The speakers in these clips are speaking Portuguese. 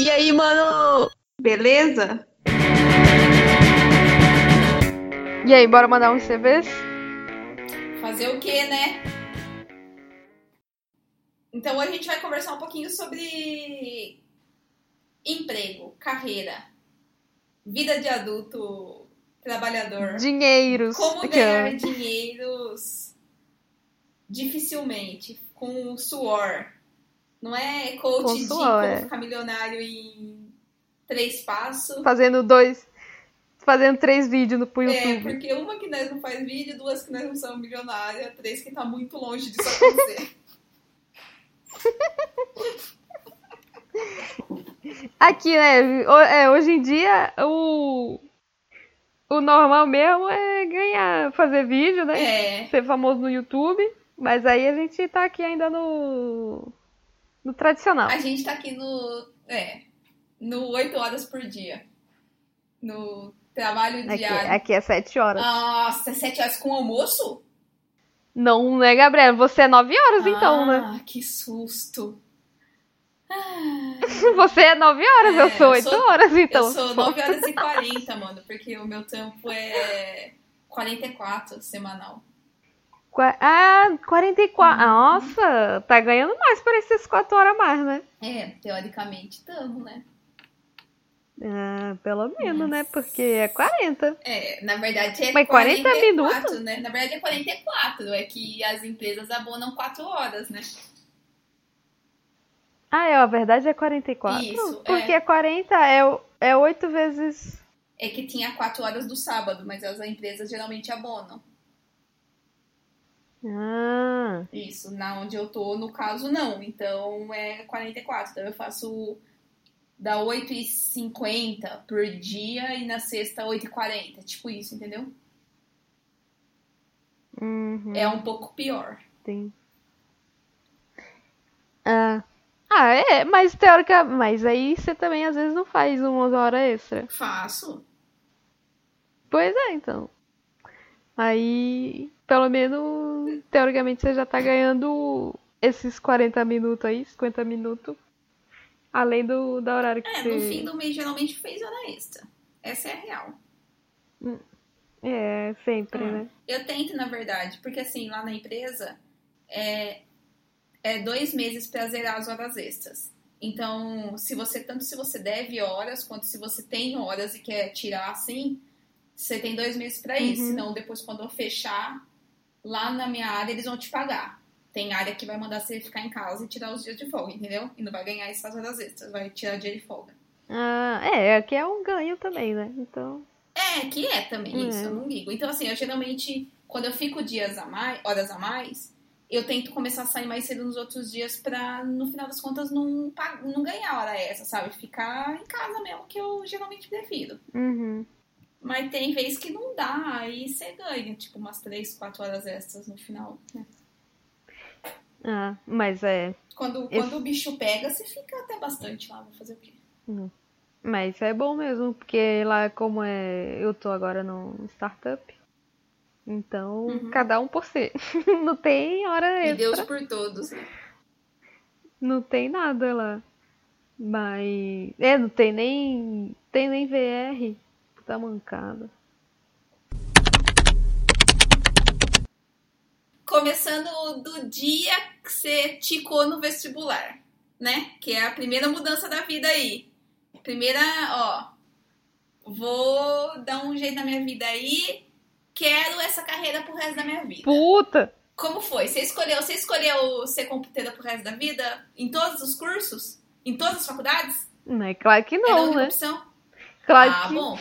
E aí, mano? Beleza? E aí, bora mandar uns CVs? Fazer o quê, né? Então hoje a gente vai conversar um pouquinho sobre emprego, carreira, vida de adulto, trabalhador. Dinheiros. Como ganhar ó. dinheiros dificilmente, com suor. Não é coach Com de como é. ficar milionário em três passos. Fazendo dois. Fazendo três vídeos no pro É, YouTube. porque uma que nós não faz vídeo, duas que nós não somos milionárias, três que tá muito longe disso acontecer. Aqui, né? é, hoje em dia, o. O normal mesmo é ganhar, fazer vídeo, né? É, Ser famoso no YouTube. Mas aí a gente tá aqui ainda no. No tradicional. a gente tá aqui no. É. No 8 horas por dia. No trabalho Aqui, diário. aqui é sete horas. Nossa, 7 horas com almoço? Não, né, Gabriela? Você é nove horas, então, né? Ah, que susto. Ah, Você é nove horas, eu É, sou eu oito sou- horas, então. eu sou 9 horas e 40, mano, porque o meu tempo é 44 semanal. Ah, 44. Nossa, tá ganhando mais por esses quatro horas a mais, né? É, teoricamente tamo, né? Ah, pelo menos, né? Nossa. Porque é 40. É, na verdade é Mas 40 44, minutos? né? Na verdade é 44, é que as empresas abonam 4 horas, né? Ah, é, a verdade é 44. Isso, Porque é 40 é, é 8 vezes. É que tinha 4 horas do sábado, mas as empresas geralmente abonam. Ah, Isso, na onde eu tô, no caso, não. Então é 44. Então eu faço da 8h50 por dia e na sexta 8h40. Tipo isso, entendeu? uhum, É um pouco pior. tem. Ah. ah, é, mas teórica. Mas aí você também às vezes não faz umas horas extra. Faço. Pois é, então. Aí, pelo menos, teoricamente, você já tá ganhando esses 40 minutos aí, 50 minutos. Além do da horário que É, você. no fim do mês geralmente fez hora extra. Essa é a real. É, sempre, Hum. né? Eu tento, na verdade, porque assim, lá na empresa é, é dois meses pra zerar as horas extras. Então, se você, tanto se você deve horas, quanto se você tem horas e quer tirar assim, você tem dois meses pra isso. Uhum. Senão, depois, quando eu fechar, lá na minha área, eles vão te pagar. Tem área que vai mandar você ficar em casa e tirar os dias de folga, entendeu? E não vai ganhar essas horas extras, vai tirar dia de folga. Ah, é, aqui é um ganho também, né? Então. É, que é também É. isso, eu não ligo. Então, assim, eu geralmente, quando eu fico dias a mais, horas a mais, eu tento começar a sair mais cedo nos outros dias pra, no final das contas, não, não ganhar hora essa, sabe? Ficar em casa mesmo, que eu geralmente prefiro. Uhum. Mas tem vezes que não dá, aí você ganha, tipo, umas 3, 4 horas extras no final. né? Ah, mas é. Quando, quando o bicho pega, você fica até bastante lá, vou fazer o quê? Mas é bom mesmo, porque lá como é. Eu tô agora no startup. Então, Uhum. cada um por si. Não tem hora E extra. Deus por todos. né? Não tem nada lá. Mas. É, não tem nem. Tem nem VR. Tá mancada. Começando do dia que você ticou no vestibular, né? Que é a primeira mudança da vida aí. Primeira, ó, vou dar um jeito na minha vida aí, quero essa carreira pro resto da minha vida. Puta! Como foi? Você escolheu, você escolheu ser computeira pro resto da vida? Em todos os cursos? Em todas as faculdades? Não, é claro que Era a não, única né? opção? Claro ah, que. bom.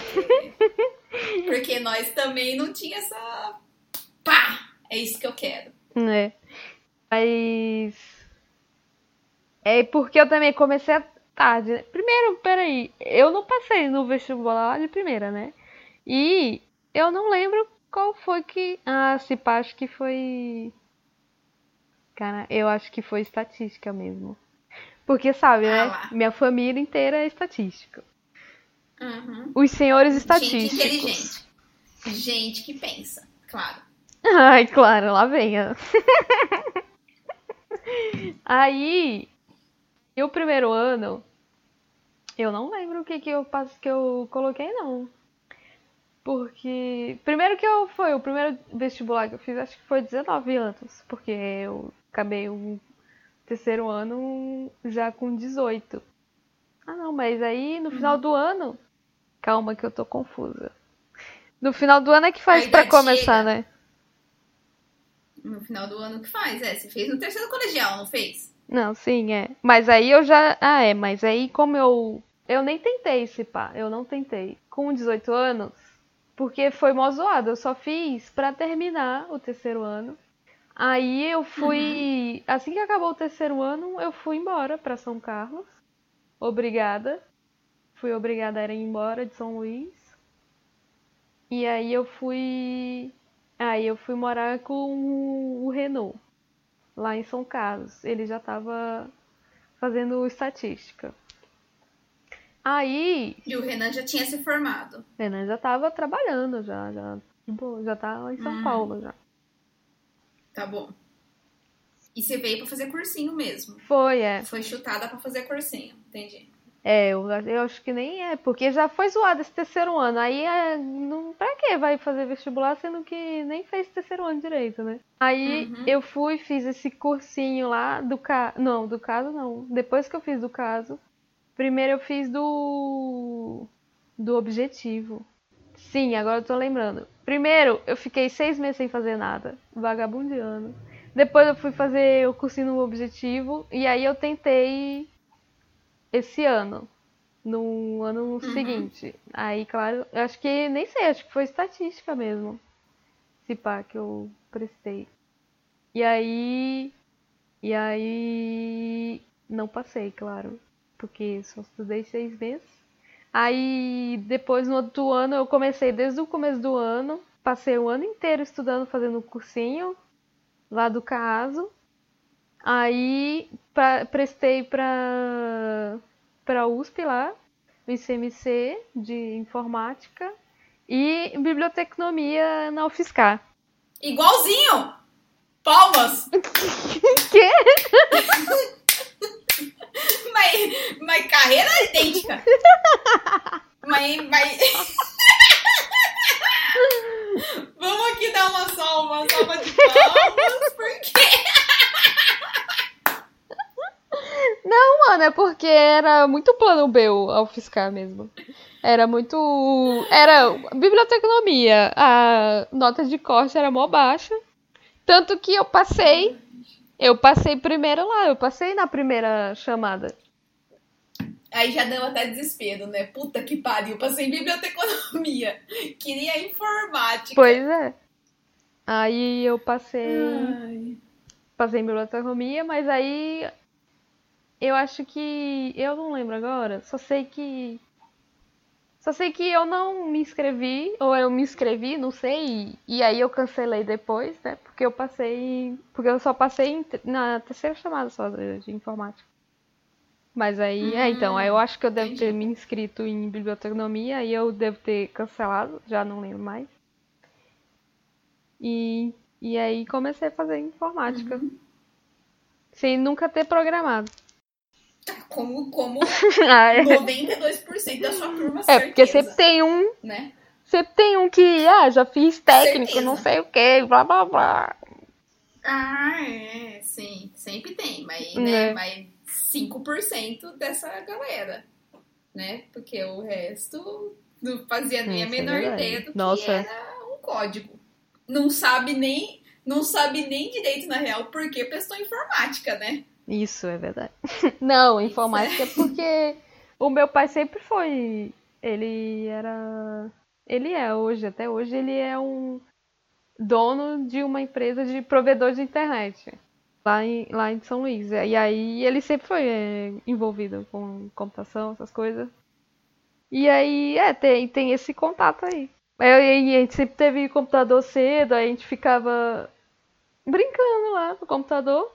Porque, nós também não tinha essa. Pá! É isso que eu quero. É. Mas. É porque eu também comecei a tarde. né? Primeiro, peraí, eu não passei no vestibular lá de primeira, né? E eu não lembro qual foi que. Ah, se pá, acho que foi. Cara, eu acho que foi estatística mesmo. Porque, sabe, Ah né? Minha família inteira é estatística. Uhum. Os senhores Gente estatísticos. inteligente. Gente que pensa, claro. Ai, claro, lá vem. Aí, e o primeiro ano, Eu não lembro o que, que eu passo que eu coloquei, não. Porque. Primeiro que eu foi, o primeiro vestibular que eu fiz, acho que foi 19 anos. Porque eu acabei o terceiro ano já com 18. Ah não, mas aí no final do ano. Calma que eu tô confusa. No final do ano é que faz A pra idade começar, né? No final do ano que faz, é. Você fez no terceiro colegial, não fez? Não, sim, é. Mas aí eu já. Ah, é, mas aí como eu. Eu nem tentei esse pá, eu não tentei. Com 18 anos, porque foi mó zoado. Eu só fiz pra terminar o terceiro ano. Aí eu fui. Assim que acabou o terceiro ano, eu fui embora pra São Carlos. Obrigada. Fui obrigada a ir embora de São Luís. E aí eu fui. Aí eu fui morar com o Renault lá em São Carlos. Ele já estava fazendo estatística. Aí, E o Renan já tinha se formado. Renan já estava trabalhando, já, já, boa, já tá lá em São Hum. Paulo já. Tá bom. E você veio pra fazer cursinho mesmo. Foi, é. Foi chutada pra fazer cursinho. Entendi. É, eu, eu acho que nem é, porque já foi zoado esse terceiro ano. Aí, é, não, pra que vai fazer vestibular sendo que nem fez terceiro ano direito, né? Aí Uhum. eu fui, fiz esse cursinho lá do caso. Não, do caso não. Depois que eu fiz do caso, primeiro eu fiz do. do objetivo. Sim, agora eu tô lembrando. Primeiro, eu fiquei seis meses sem fazer nada, vagabundeando. Depois eu fui fazer o cursinho no objetivo, e aí eu tentei esse ano, no ano seguinte. Aí, claro, eu acho que nem sei, acho que foi estatística mesmo. Se pá que eu prestei. E aí. E aí. Não passei, claro. Porque só estudei seis meses. Aí depois no outro ano eu comecei desde o começo do ano. Passei o ano inteiro estudando, fazendo cursinho lá do caso. Aí pra- prestei pra, pra USP lá, no ICMC de informática e bibliotecnomia na UFSCar. Igualzinho! Palmas! Quê? Mas, mas carreira é idêntica. mas, mas... Vamos aqui dar uma salva, uma salva de palmas, porque... Não, mano, é porque era muito plano B o- a UFSCar mesmo. Era muito. Era bibliotecnomia. A nota de corte era mó baixa. Tanto que eu passei. Eu passei primeiro lá, eu passei na primeira chamada. Aí já deu até desespero, né? Puta que pariu, passei em biblioteconomia. Queria informática. Pois é. Aí eu passei. Ai. Passei em bibliotecnomia, mas aí. Eu acho que. Eu não lembro agora. Só sei que. Só sei que eu não me inscrevi, ou eu me inscrevi, não sei, e, e aí eu cancelei depois, né? Porque eu passei. Porque eu só passei em- na terceira chamada só de, informática. Mas aí, é, então, aí eu acho que eu devo ter entendi. me inscrito em biblioteconomia e eu devo ter cancelado, já não lembro mais. E, e aí comecei a fazer informática. Sem nunca ter programado. Como, como Ah, é. 92% da sua turma, É, porque sempre tem um, né? sempre tem um que, ah, já fiz técnico, Certeza. não sei o que, blá blá blá. Ah, é, sim, sempre tem, mas, É. né, mas 5% dessa galera, né? Porque o resto não fazia nem a Isso é menor verdade. ideia do Nossa. que era um código. Não sabe nem, não sabe nem direito, na real, porque prestou informática, né? Isso é verdade. Não, informática é porque o meu pai sempre foi. Ele era. Ele é hoje, até hoje, ele é um dono de uma empresa de provedor de internet. Lá em, lá em São Luís. E aí ele sempre foi é, envolvido com computação, essas coisas. E aí, é, tem, tem esse contato aí. Aí a gente sempre teve computador cedo, aí a gente ficava brincando lá no computador.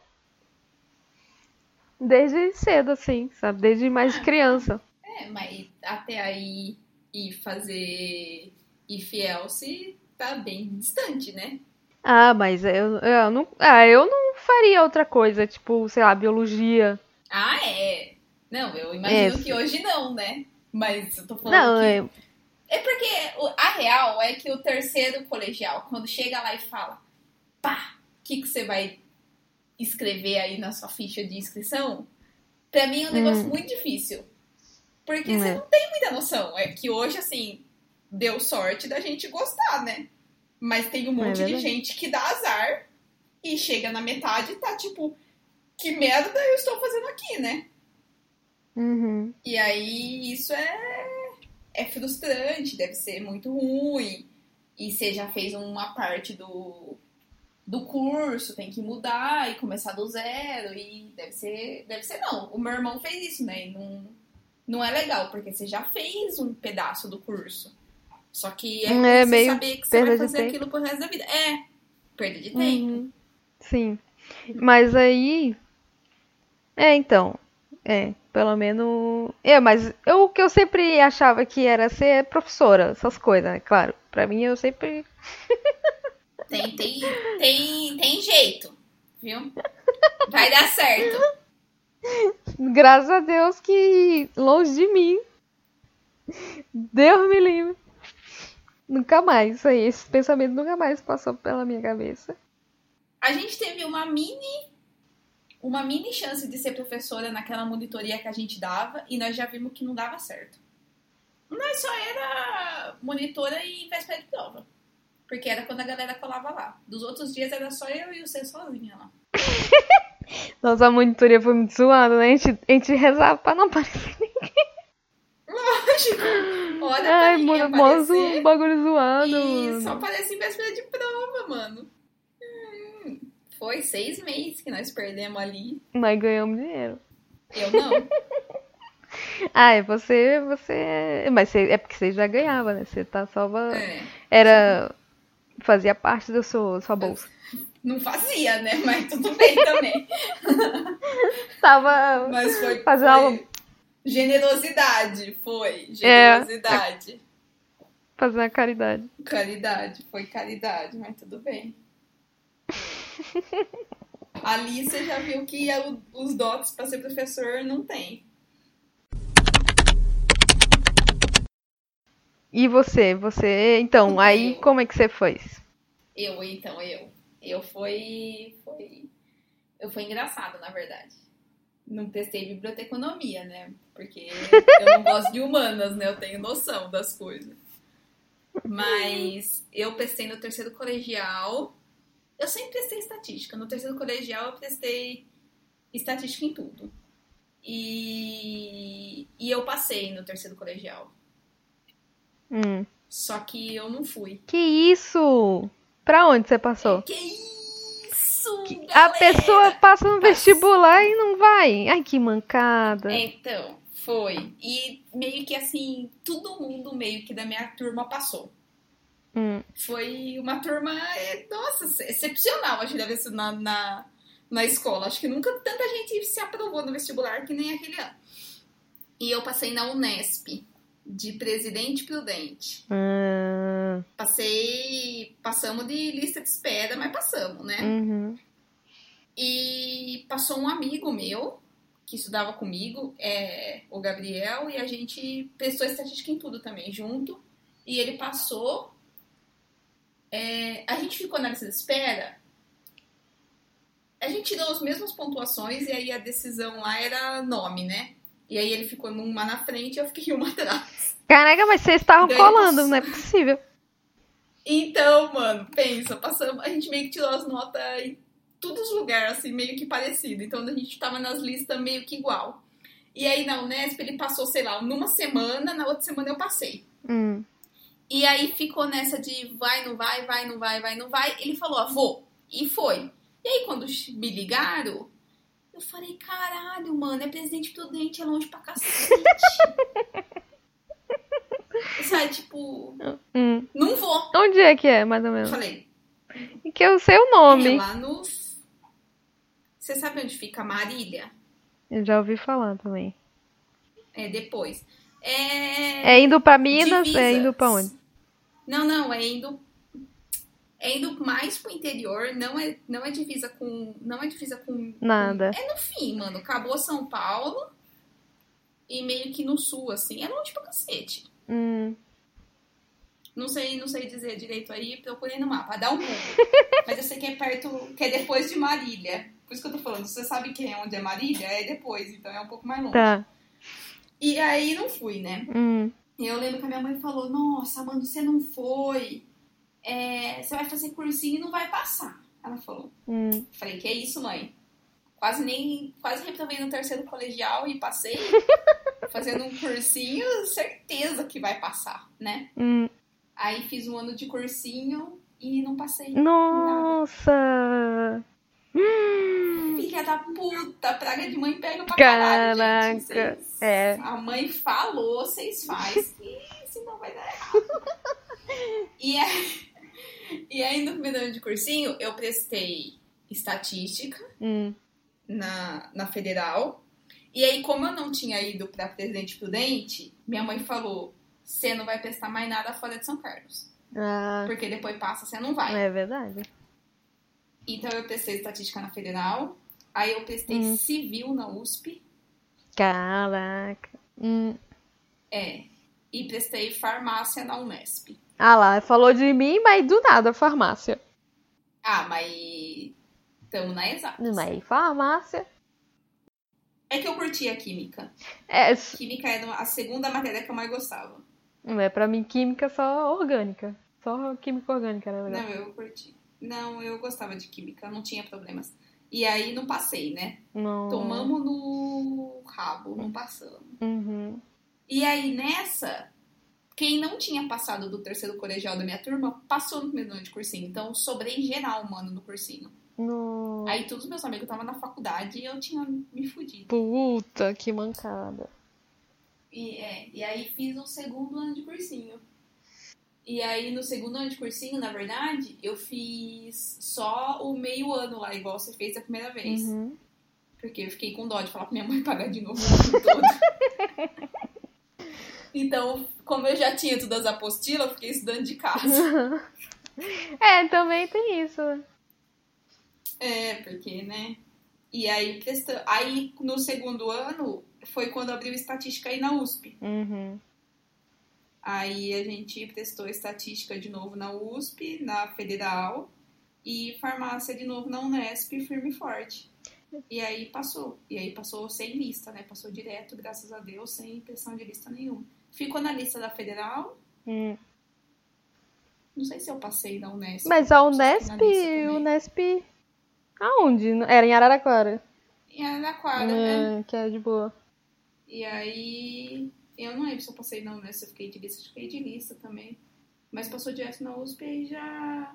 Desde cedo, assim, sabe? Desde mais criança. É, mas até aí e fazer e se tá bem distante, né? Ah, mas eu, eu não. Ah, eu não faria outra coisa, tipo, sei lá, biologia. Ah, é. Não, eu imagino que hoje não, né? Mas eu tô falando Não, que... é, É porque a real é que o terceiro colegial, quando chega lá e fala, pá, o que, que você vai escrever aí na sua ficha de inscrição? Pra mim é um negócio Hum. muito difícil. Porque Hum, você é. não tem muita noção. É que hoje, assim, deu sorte da gente gostar, né? Mas tem um É monte de verdade. gente que dá azar e chega na metade e tá tipo, que merda eu estou fazendo aqui, né? uhum. E aí isso é, é frustrante, deve ser muito ruim. E você já fez uma parte do, do curso, tem que mudar e começar do zero. E deve ser. Deve ser não. O meu irmão fez isso, né? E não, não é legal, porque você já fez um pedaço do curso. Só que é, É, você meio saber que você vai fazer tempo. aquilo pro resto da vida. É, perda de tempo. Uhum. Sim. Mas aí. É, então. É, pelo menos. É, mas eu, o que eu sempre achava que era ser professora, essas coisas, né? Claro. Pra mim eu sempre. Tem, tem, tem, tem jeito, viu? Vai dar certo. Graças a Deus que longe de mim. Deus me livre. Nunca mais. Isso aí, esse pensamento nunca mais passou pela minha cabeça. A gente teve uma mini uma mini chance de ser professora naquela monitoria que a gente dava e nós já vimos que não dava certo. Nós só era monitora e véspera de prova. Porque era quando a galera colava lá. Dos outros dias era só eu e o C sozinha lá. Nossa, a monitoria foi muito zoada, né? A gente, a gente rezava pra não aparecer. Lógico. Olha Ai, ninguém mano, mó aparecer. bagulho zoado. E mano. só aparece em véspera de prova, mano. Hum, foi seis meses que nós perdemos ali. Mas ganhamos dinheiro. Eu não. Ah, é você, você. Mas você, é porque você já ganhava, né? Você tá só. É. Era. Fazia parte da sua, sua bolsa. Não fazia, né? Mas tudo bem também. Tava. Mas foi, Fazer foi generosidade, foi. É. Generosidade. Fazendo a caridade. Caridade, foi caridade, mas tudo bem. Ali você já viu que é os dotes para ser professor não tem. E você? Você. Então, aí Eu. como é que você fez? Eu, então, eu. Eu foi. Foi, eu foi engraçado, na verdade. Não testei biblioteconomia, né? Porque eu não gosto de humanas, né? Eu tenho noção das coisas. Mas eu prestei no terceiro colegial. Eu sempre prestei estatística. No terceiro colegial eu prestei estatística em tudo. E, e eu passei no terceiro colegial. Hum. Só que eu não fui. Que isso? Pra onde você passou? Que isso, A galera! pessoa passa no Passa. vestibular e não vai. Ai, que mancada. Então, foi. E meio que assim, todo mundo meio que da minha turma passou. Hum. Foi uma turma, é, nossa, excepcional, acho que deve ser na, na, na escola. Acho que nunca tanta gente se aprovou no vestibular que nem aquele ano. E eu passei na Unesp, de Presidente Prudente. Ah, Passei, passamos de lista de espera, mas passamos, né? uhum. E passou um amigo meu que estudava comigo, é, o Gabriel, e a gente prestou estatística em tudo também junto. E ele passou. é, a gente ficou na lista de espera. A gente tirou as mesmas pontuações e aí a decisão lá era nome, né? E aí ele ficou numa na frente e eu fiquei uma atrás. Caraca, mas vocês estavam Daí colando, não é possível. Então, mano, pensa, passamos, a gente meio que tirou as notas em todos os lugares, assim, meio que parecido. Então a gente tava nas listas meio que igual. E aí na Unesp ele passou, sei lá, numa semana, na outra semana eu passei. Hum. E aí ficou nessa de vai, não vai, vai, não vai, vai, não vai. Ele falou, ah, vou. E foi. E aí quando me ligaram, eu falei, caralho, mano, é presidente prudente, é longe pra cacete. Sabe, tipo, Hum. não vou. Onde é que é, mais ou Eu menos? falei, Que eu sei o É nome. lá no. Você sabe onde fica Marília? Eu já ouvi falar também. É depois. É. É indo pra Minas? divisa. É indo pra onde? Não, não, é indo. É indo mais pro interior, não é, não é divisa com. Não é divisa com. Nada. É no fim, mano. Acabou São Paulo. e meio que no sul, assim. É longe pra cacete. Hum. Não sei, não sei dizer direito aí, procurei no mapa, dá um Google. Mas eu sei que é perto, que é depois de Marília. Por isso que eu tô falando, você sabe que é onde é Marília? É depois, então é um pouco mais longe. Tá. E aí não fui, né? Hum. E eu lembro que a minha mãe falou, nossa, mano, você não foi. É, você vai fazer cursinho e não vai passar. Ela falou. Hum. Falei, que é isso, mãe? Quase nem. Quase reprovei no terceiro colegial e passei. fazendo um cursinho, certeza que vai passar, né? Hum. Aí fiz um ano de cursinho e não passei. Nossa! Hum. Filha da puta, praga de mãe pega pra caralho, Caraca, gente. Vocês- é. A mãe falou, vocês fazem, que senão vai dar errado. e, aí, e aí, no primeiro ano de cursinho, eu prestei estatística Hum. na, na federal. E aí, como eu não tinha ido pra Presidente Prudente, minha mãe falou, você não vai prestar mais nada fora de São Carlos. Ah, Porque depois passa, você não vai. é verdade. Então eu prestei estatística na federal. Aí eu prestei Hum. civil na USP. Caraca. Hum. É. E prestei farmácia na Unesp. Ah lá, falou de mim, mas do nada, farmácia. Ah, mas estamos na exata. Mas farmácia. É que eu curti a química. É, Química era a segunda matéria que eu mais gostava. é pra mim, química só orgânica. Só química orgânica era legal. Não, eu curti. Não, eu gostava de química, não tinha problemas. E aí não passei, né? Não. Tomamos no rabo, não passamos. Uhum. E aí nessa, quem não tinha passado do terceiro colegial da minha turma, passou no primeiro ano de cursinho. Então eu sobrei geral, mano, no cursinho. No... Aí todos os meus amigos estavam na faculdade e eu tinha me fudido. Puta, que mancada. E, é, e aí fiz o segundo ano de cursinho. E aí no segundo ano de cursinho, na verdade, eu fiz só o meio ano lá, igual você fez a primeira vez. Uhum. Porque eu fiquei com dó de falar pra minha mãe pagar de novo o ano todo. então, como eu já tinha todas as apostilas, eu fiquei estudando de casa. É, também tem isso. É, porque, né? E aí, presta... aí no segundo ano, foi quando abriu estatística aí na USP. Uhum. Aí a gente prestou estatística de novo na USP, na Federal, e farmácia de novo na Unesp, firme e forte. E aí passou. E aí passou sem lista, né? Passou direto, graças a Deus, sem pressão de lista nenhuma. Ficou na lista da Federal. Hum. Não sei se eu passei na Unesp. Mas a Unesp. Unesp. Aonde? Era em Araraquara. E era na quadra, né? É, que é de boa. E aí, eu não lembro se eu passei na Unesp, eu fiquei de lista, que fiquei de lista também. Mas passou direto na USP e já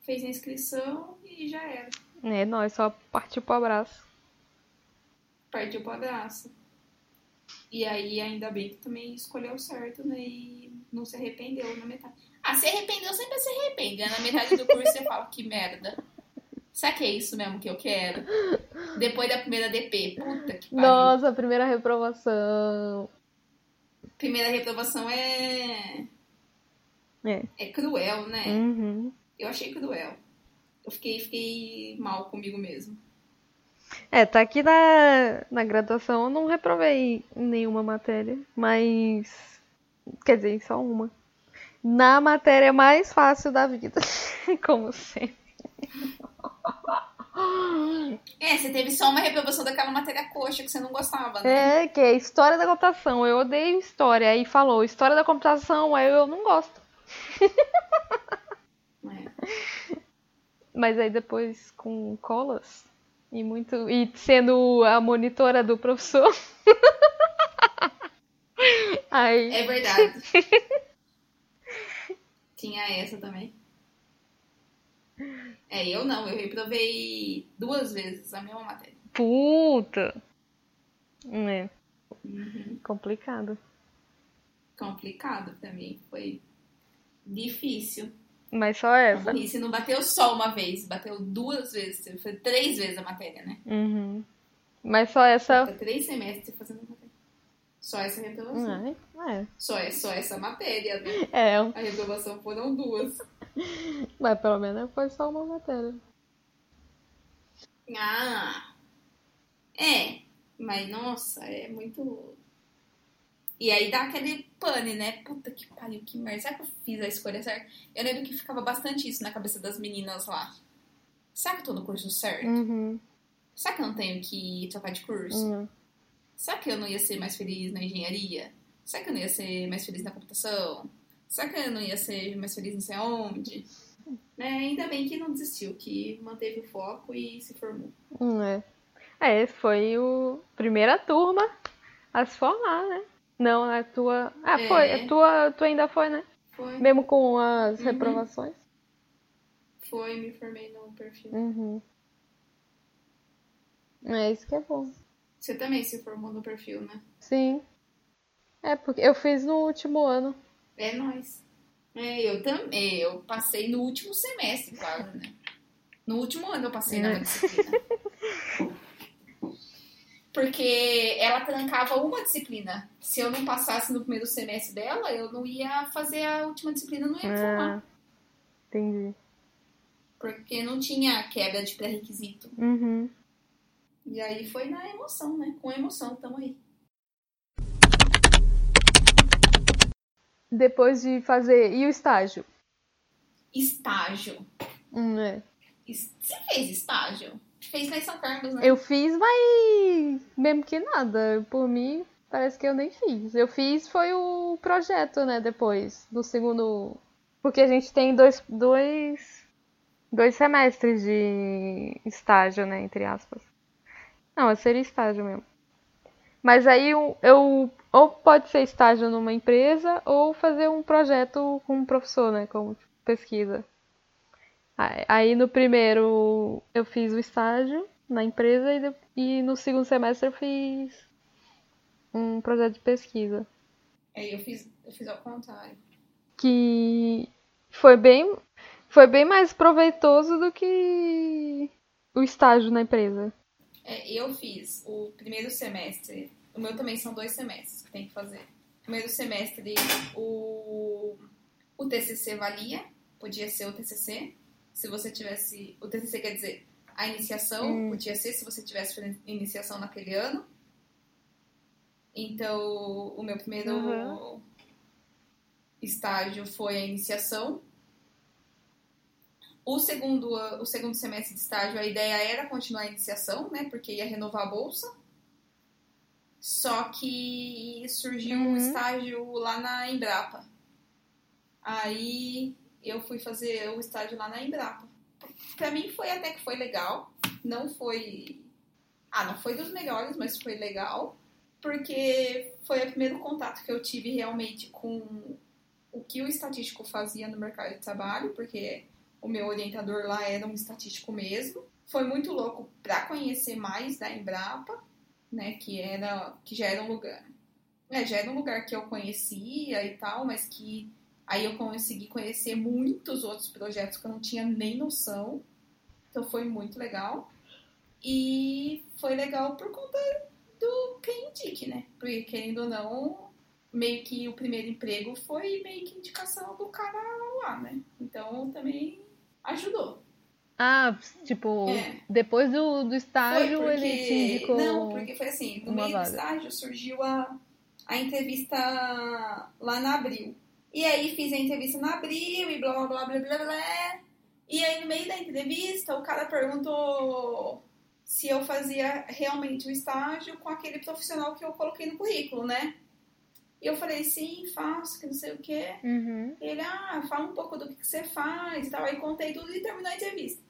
fez a inscrição e já era. É, nós só partiu pro abraço. Partiu pro abraço. E aí, ainda bem que também escolheu certo, né? E não se arrependeu na metade. Ah, se arrependeu, sempre se arrepende. né? Na metade do curso você fala, que merda. Será que é isso mesmo que eu quero? Depois da primeira DP. Puta que pariu. Nossa, primeira reprovação. Primeira reprovação é. É. É cruel, né? Uhum. Eu achei cruel. Eu fiquei, fiquei mal comigo mesmo. É, tá aqui na, na graduação eu não reprovei nenhuma matéria, mas. Quer dizer, só uma. Na matéria mais fácil da vida. Como sempre. É, você teve só uma reprovação daquela matéria coxa que você não gostava, né? É, que é História da Computação. Eu odeio História. Aí falou História da Computação, aí eu não gosto. É. Mas aí depois com colas e muito. E sendo a monitora do professor. aí. É verdade. Tinha essa também. É, eu não, eu reprovei duas vezes a mesma matéria. Puta! É, Uhum. complicado. Complicado pra mim, foi difícil. Mas só essa. burrice não bateu só uma vez, bateu duas vezes, foi três vezes a matéria, né? Uhum. Mas só essa. Foi três semestres fazendo a matéria. Só essa reprovação. É, Só, é, só essa matéria, né? é. é, A reprovação foram duas. mas pelo menos foi só uma matéria. Ah! É. Mas, nossa, é muito. E aí dá aquele pane, né? Puta que pariu, que merda. Será que eu fiz a escolha certa? Eu lembro que ficava bastante isso na cabeça das meninas lá. Será que eu tô no curso certo? Uhum. Será que eu não tenho que trocar de curso? Uhum. Será que eu não ia ser mais feliz na engenharia? Será que eu não ia ser mais feliz na computação? Será que eu não ia ser mais feliz não sei aonde? Né? Ainda bem que não desistiu, que manteve o foco e se formou. Hum, É. É, foi o primeira turma a se formar, né? Não, a tua. Ah, É. foi. A tua, tu ainda foi, né? Foi, Mesmo com as Uhum. reprovações. foi, me formei no perfil. Uhum. É isso que é bom. Você também se formou no perfil, né? Sim. É, porque eu fiz no último ano. É nóis. É, eu também. Eu passei no último semestre, quase, né? No último ano eu passei na É. disciplina. Porque ela trancava uma disciplina. Se eu não passasse no primeiro semestre dela, eu não ia fazer a última disciplina, não ia me formar. Ah, entendi. Porque não tinha quebra de pré-requisito. Uhum. E aí foi na emoção, né? Com emoção, tamo aí. Depois de fazer. E o estágio? Estágio. Hum, é. Você fez estágio? Fez em São né? Eu fiz, mas mesmo que nada. Por mim, parece que eu nem fiz. Eu fiz foi o projeto, né? Depois do segundo. Porque a gente tem dois, dois, dois semestres de estágio, né? Entre aspas. Não, seria estágio mesmo. Mas aí eu, eu ou pode ser estágio numa empresa ou fazer um projeto com um professor, né? Como pesquisa. Aí- no primeiro eu fiz o estágio na empresa e, e no segundo semestre eu fiz um projeto de pesquisa. Aí eu fiz, eu fiz ao contrário. Que foi bem, foi bem mais proveitoso do que o estágio na empresa. É, eu fiz o primeiro semestre. O meu também são dois semestres que tem que fazer. Primeiro semestre, o, o TCC valia, podia ser o TCC. Se você tivesse. O TCC quer dizer a iniciação, Hum. podia ser se você tivesse iniciação naquele ano. Então, o meu primeiro Uhum. estágio foi a iniciação. O segundo, o segundo semestre de estágio, a ideia era continuar a iniciação, né? Porque ia renovar a bolsa. Só que surgiu um Uhum. estágio lá na Embrapa. Aí eu fui fazer o estágio lá na Embrapa. Pra mim foi até que foi legal. Não foi. Ah, não foi dos melhores, mas foi legal. Porque foi o primeiro contato que eu tive realmente com o que o estatístico fazia no mercado de trabalho, porque o meu orientador lá era um estatístico mesmo. Foi muito louco para conhecer mais da Embrapa, né, que era que já era um lugar, é, já era um lugar que eu conhecia e tal, mas que aí eu consegui conhecer muitos outros projetos que eu não tinha nem noção. Então foi muito legal. E foi legal por conta do quem indique, né? Porque querendo ou não, meio que o primeiro emprego foi meio que indicação do cara lá, né? Então também ajudou. Ah, tipo, É. depois do, do estágio Foi ele te indicou. Não, porque foi assim, no meio vaga. do estágio surgiu a, a entrevista lá na Abril. E aí fiz a entrevista na Abril e blá blá blá blá blá blá. E aí no meio da entrevista o cara perguntou se eu fazia realmente o estágio com aquele profissional que eu coloquei no currículo, né? E eu falei, sim, faço, que não sei o quê. Uhum. Ele, ah, fala um pouco do que, que você faz e tal. Aí contei tudo e terminou a entrevista.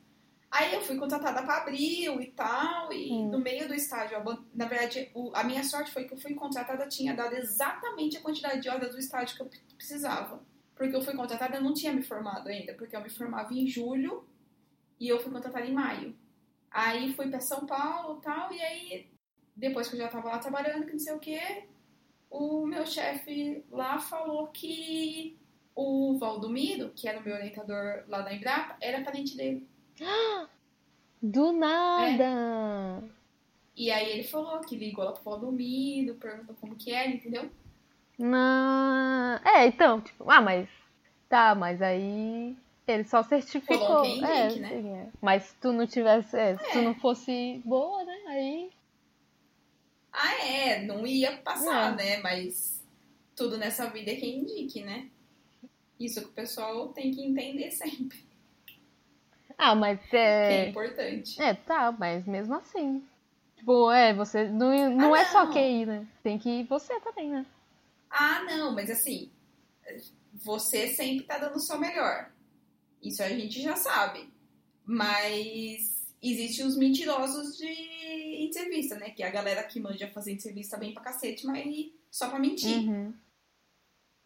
Aí eu fui contratada para abril e tal, e Hum. no meio do estágio, na verdade, o- a minha sorte foi que eu fui contratada, tinha dado exatamente a quantidade de horas do estágio que eu pre- precisava. Porque eu fui contratada, eu não tinha me formado ainda, porque eu me formava em julho e eu fui contratada em maio. Aí fui para São Paulo e tal, e aí, depois que eu já tava lá trabalhando, que não sei o quê, o meu chefe lá falou que o Valdomiro, que era o meu orientador lá da Embrapa, era parente dele. Do nada! É. E aí ele falou que ligou lá pro Valdomiro, perguntou como que era, entendeu? Não. É, então, tipo, ah, mas. Tá, mas aí. Ele só certificou. Quem é, indique, né? sim, é. Mas se tu não tivesse. É, se tu É. não fosse boa, né? Aí. ah, é, não ia passar, É. né? Mas tudo nessa vida é quem indique, né? Isso que o pessoal tem que entender sempre, Ah, mas que é é. importante. É, tá, mas mesmo assim. Tipo, é, você. Não, não Ah, é só não. QI, né? Tem que ir você também, né? Ah, não, mas assim, você sempre tá dando o seu melhor. Isso a gente já sabe. Mas existem os mentirosos de entrevista, né? Que é a galera que manja fazer entrevista bem pra cacete, mas só pra mentir. Uhum.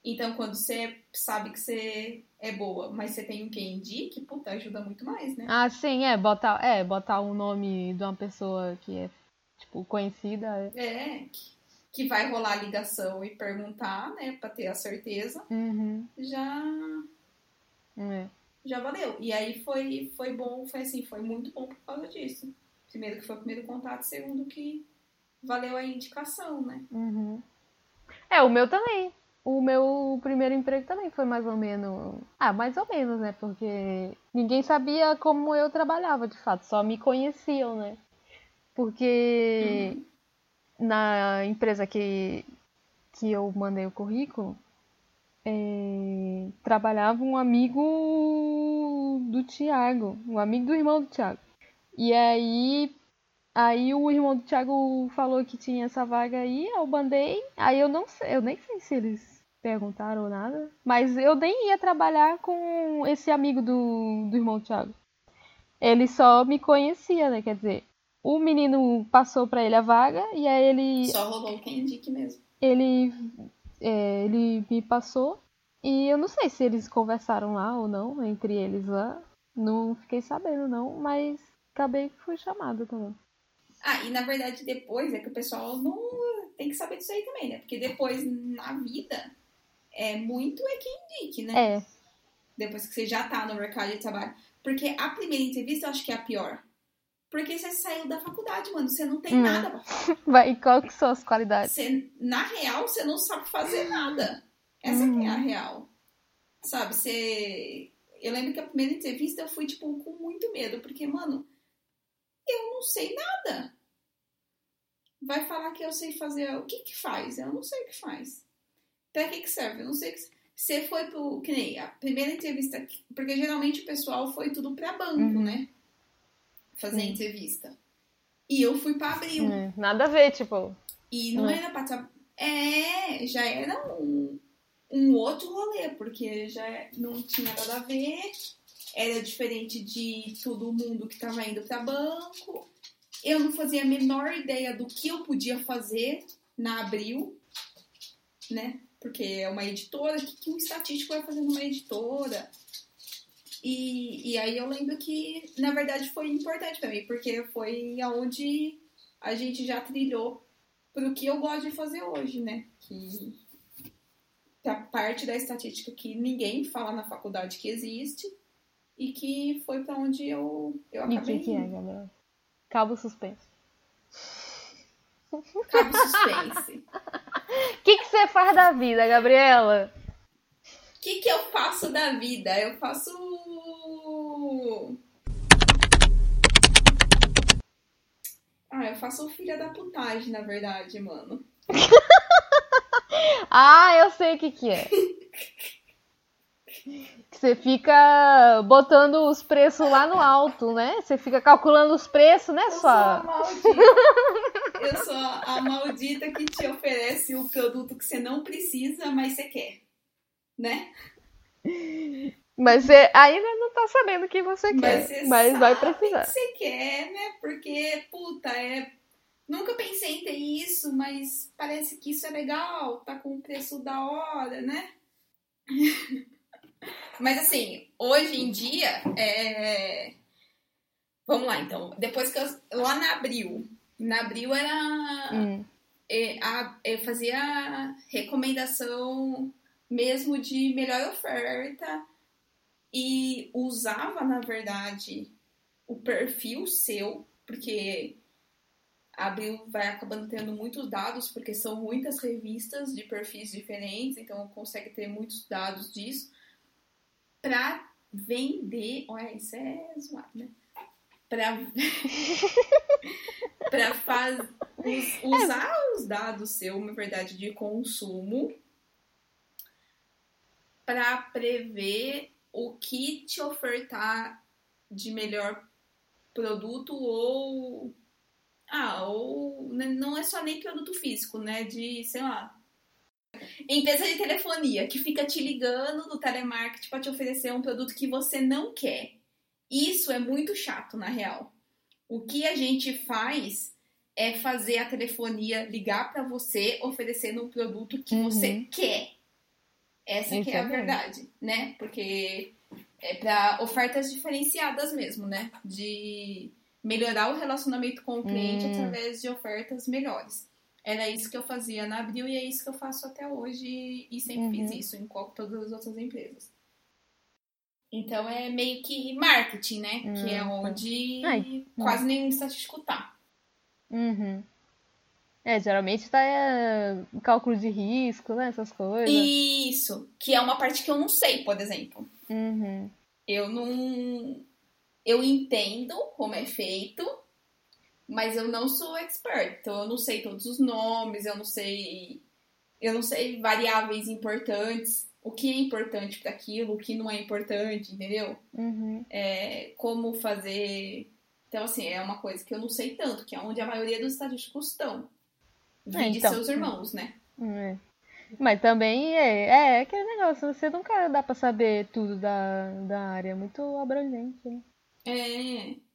Então, quando você sabe que você é boa, mas você tem um quem indique, puta, ajuda muito mais, né? Ah, sim, é, botar, é, botar o nome de uma pessoa que é, tipo, conhecida. é- É, que, que vai rolar a ligação e perguntar, né? Pra ter a certeza, Uhum. já É. já valeu. E aí foi, foi bom, foi assim, foi muito bom por causa disso. Primeiro que foi o primeiro contato, segundo que valeu a indicação, né? Uhum. É, o meu também. O meu primeiro emprego também foi mais ou menos. Ah, mais ou menos, né? Porque ninguém sabia como eu trabalhava, de fato, só me conheciam, né? Porque na empresa que, que eu mandei o currículo, é, trabalhava um amigo do Thiago, um amigo do irmão do Thiago. E aí Aí o irmão do Thiago falou que tinha essa vaga aí, eu mandei. Aí eu não sei, eu nem sei se eles perguntaram ou nada. Mas eu nem ia trabalhar com esse amigo do, do irmão do Thiago. Ele só me conhecia, né? Quer dizer, o menino passou pra ele a vaga e aí ele, Só rolou quem indique mesmo. ele, é, ele me passou. E eu não sei se eles conversaram lá ou não, entre eles lá. Não fiquei sabendo, não, mas acabei que fui chamada também. Ah, e na verdade depois é que o pessoal não tem que saber disso aí também, né? Porque depois na vida é muito é quem indique, né? É, Depois que você já tá no mercado de trabalho. Porque a primeira entrevista eu acho que é a pior. Porque você saiu da faculdade, mano. Você não tem Hum. nada pra falar. vai, e qual que são as qualidades? Você, na real, você não sabe fazer nada. Essa que é a real. Sabe, você. Eu lembro que a primeira entrevista eu fui, tipo, com muito medo. Porque, mano, eu não sei nada. Vai falar que eu sei fazer. O que que faz? Eu não sei o que faz. Pra que que serve? Eu não sei o que. Você foi pro. Que nem a primeira entrevista. Porque geralmente o pessoal foi tudo pra banco, Uhum. né? Fazer Sim. entrevista. E eu fui pra abril. É, nada a ver, tipo. E não É. era pra tra... É, já era um, um outro rolê, porque já não tinha nada a ver. Era diferente de todo mundo que tava indo pra banco. Eu não fazia a menor ideia do que eu podia fazer na Abril, né? Porque é uma editora, o que, um estatístico vai fazer numa editora? E, e aí eu lembro que, na verdade, foi importante pra mim, porque foi aonde a gente já trilhou pro que eu gosto de fazer hoje, né? Que, que a parte da estatística que ninguém fala na faculdade que existe e que foi pra onde eu, eu E o acabei que, que é. Gabriel? Cabo suspenso. Cabo suspense. O que, que você faz da vida, Gabriela? O que, que eu faço da vida? Eu faço. Ah, eu faço filha da putagem, na verdade, mano. Ah, eu sei o que, que é. Que Você fica botando os preços lá no alto, né? Você fica calculando os preços, né, maldita. Eu sou a maldita que te oferece o produto que você não precisa, mas você quer. Né? Mas você ainda não tá sabendo o que você quer. você Mas vai precisar. que você quer, né? Porque, puta, é. Nunca pensei em ter isso, mas parece que isso é legal, tá com um preço da hora, né? mas assim, hoje em dia, é... vamos lá então. Depois que eu. Lá na Abril. Na Abril era. Hum. é, a- eu fazia recomendação mesmo de melhor oferta e usava, na verdade, o perfil seu, porque a Abril vai acabando tendo muitos dados, porque são muitas revistas de perfis diferentes, então consegue ter muitos dados disso, para vender. Olha, isso é zoado, né? para para faz... usar os dados seu, na verdade, de consumo para prever o que te ofertar de melhor produto ou ah, ou não é só nem produto físico, né? De, sei lá, empresa de telefonia que fica te ligando no telemarketing para te oferecer um produto que você não quer. Isso é muito chato, na real. O que a gente faz é fazer a telefonia ligar para você oferecendo um produto que uhum. você quer. Essa que é a verdade, né? Porque é para ofertas diferenciadas mesmo, né? De melhorar o relacionamento com o cliente hum. através de ofertas melhores. Era isso que eu fazia na Abril e é isso que eu faço até hoje e sempre uhum. fiz isso em todas as outras empresas. Então é meio que marketing, né? Uhum. Que é hum. onde Ai. quase nenhum estatístico tá. Uhum. É, geralmente tá é, cálculo de risco, né? Essas coisas. Isso, que é uma parte que eu não sei, por exemplo. Uhum. Eu não. Eu entendo como é feito, mas eu não sou expert. Então eu não sei todos os nomes, eu não sei. Eu não sei variáveis importantes, o que é importante para aquilo, o que não é importante, entendeu? Uhum. É, como fazer. Então, assim, é uma coisa que eu não sei tanto, que é onde a maioria dos estatísticos estão. É, então. de seus irmãos, né? É. Mas também é, é, é aquele negócio, você nunca dá pra saber tudo da, da área, é muito abrangente, né? É.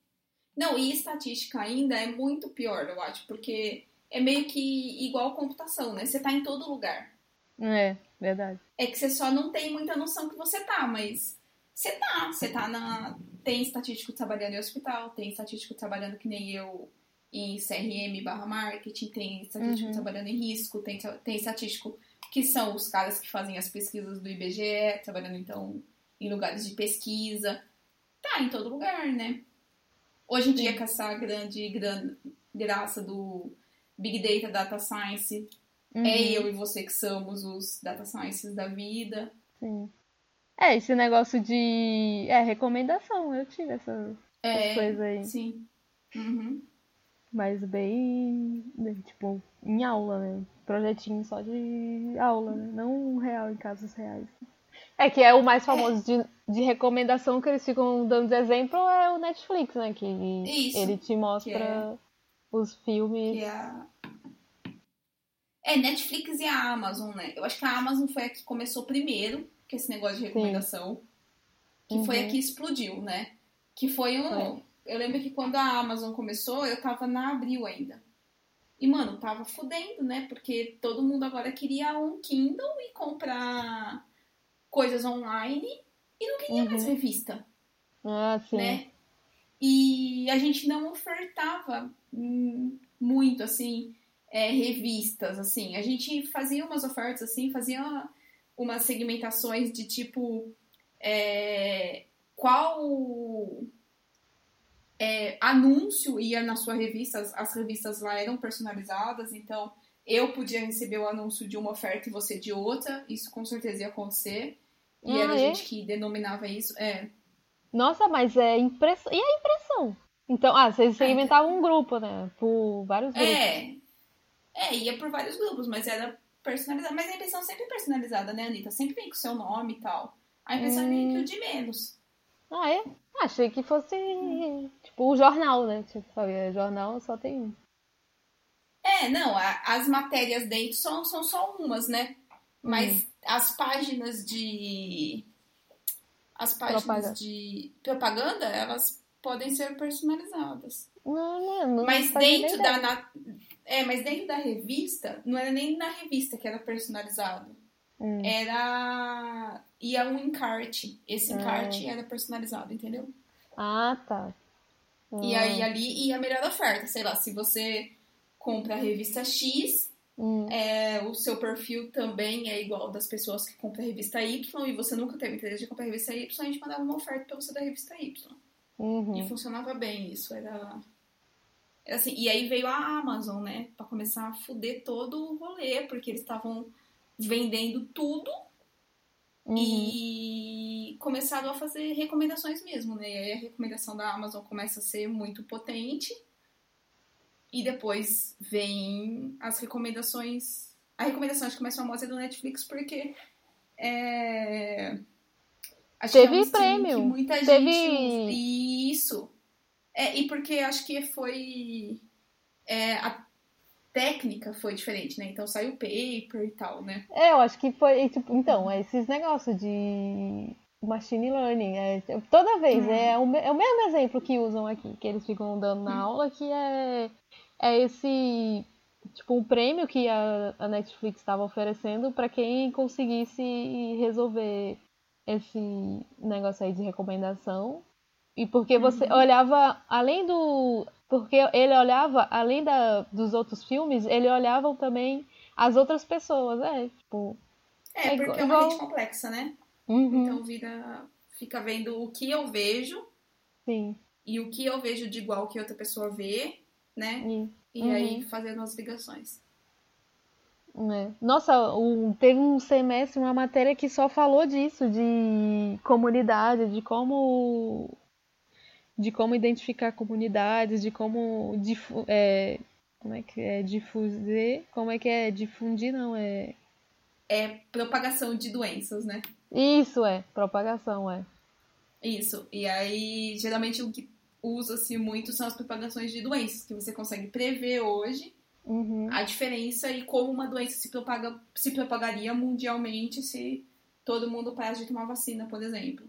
Não, e estatística ainda é muito pior, eu acho, porque é meio que igual computação, né? Você tá em todo lugar. É, verdade. É que você só não tem muita noção que você tá, mas você tá. Você tá na. Tem estatístico trabalhando em hospital, tem estatístico trabalhando que nem eu em CRM barra marketing, tem estatístico uhum. trabalhando em risco, tem, tem estatístico que são os caras que fazem as pesquisas do IBGE, trabalhando então em lugares de pesquisa. Tá em todo lugar, né? Hoje em Sim. dia, com essa grande gran, graça do Big Data, Data Science, é uhum. é eu e você que somos os Data Sciences da vida. Sim. É, esse negócio de. É, recomendação, eu tive essa, é, coisa aí. Sim. Uhum. Mas bem, tipo, em aula, né? Projetinho só de aula, né? Não real, em casos reais. É que é o mais famoso é. de, de recomendação que eles ficam dando de exemplo é o Netflix, né? Que Isso, ele te mostra é, os filmes. É... é, Netflix e a Amazon, né? Eu acho que a Amazon foi a que começou primeiro com esse negócio de recomendação. Sim. Que uhum. foi a uhum. que explodiu, né? Que foi um. Foi eu lembro que quando a Amazon começou, eu tava na Abril ainda. E, mano, tava fudendo, né? Porque todo mundo agora queria um Kindle e comprar coisas online e não queria uhum. mais revista. Ah, sim. Né? E a gente não ofertava muito, assim, é, revistas, assim. A gente fazia umas ofertas, assim, fazia umas segmentações de tipo... É, qual é, anúncio ia na sua revista, as, as, revistas lá eram personalizadas, então eu podia receber o anúncio de uma oferta e você de outra, isso com certeza ia acontecer. E ah, era a é? gente que denominava isso. É. Nossa, mas é impressão. E a impressão? Então, ah, vocês é. segmentavam é. um grupo, né? Por vários grupos. É. É, ia por vários grupos, mas era personalizado. Mas a impressão sempre personalizada, né, Anitta? Sempre vem com o seu nome e tal. A impressão hum. é meio que o de menos. Ah, é? Achei que fosse tipo o jornal, né? Tipo, sabia, jornal só tem um. É, não, a, as matérias dentro são, são só umas, né? Mas hum. As páginas de. As páginas propaganda. de propaganda, elas podem ser personalizadas. Não, não, não mas dentro da. Na, é, mas dentro da revista, não era nem na revista que era personalizado. Hum. Era. ia um encarte. Esse hum. encarte era personalizado, entendeu? Ah, tá. Hum. E aí ali ia a melhor oferta. Sei lá, se você compra a revista X, hum. é, o seu perfil também é igual das pessoas que compram a revista Y e você nunca teve interesse de comprar a revista Y, a gente mandava uma oferta pra você da revista Y. Uhum. E funcionava bem isso. Era. Era assim, e aí veio a Amazon, né? Pra começar a fuder todo o rolê, porque eles estavam vendendo tudo. Uhum. E começado a fazer recomendações mesmo, né? E aí a recomendação da Amazon começa a ser muito potente. E depois vem as recomendações. A recomendação acho que mais famosa é do Netflix, porque é. Acho Teve é prêmio. Muita Teve- gente. Isso. É, e porque acho que foi. é, a técnica foi diferente, né? Então saiu o paper e tal, né? É, eu acho que foi, tipo, então, é esses negócios de machine learning. É, toda vez, Hum. é, o, é o mesmo exemplo que usam aqui, que eles ficam dando na Hum. aula, que é, é esse, tipo, um prêmio que a, a Netflix estava oferecendo para quem conseguisse resolver esse negócio aí de recomendação. E porque você Uhum. olhava, além do. Porque ele olhava, além da, dos outros filmes, ele olhava também as outras pessoas, é, tipo. É, É porque igual- é uma rede complexa, né? uhum, Então vira. Fica vendo o que eu vejo sim. e o que eu vejo de igual que outra pessoa vê, né? E, E Uhum. aí fazendo as ligações. é. Nossa, um, teve um semestre, uma matéria que só falou disso, de comunidade, de como. De como identificar comunidades, de como. Difu é, como é que é? Difuser. Como é que é? Difundir, não, é. É propagação de doenças, né? Isso é, propagação, é. Isso. E aí, geralmente, o que usa-se muito são as propagações de doenças, que você consegue prever hoje Uhum. a diferença e como uma doença se, propaga, se propagaria mundialmente se todo mundo parasse de tomar vacina, por exemplo.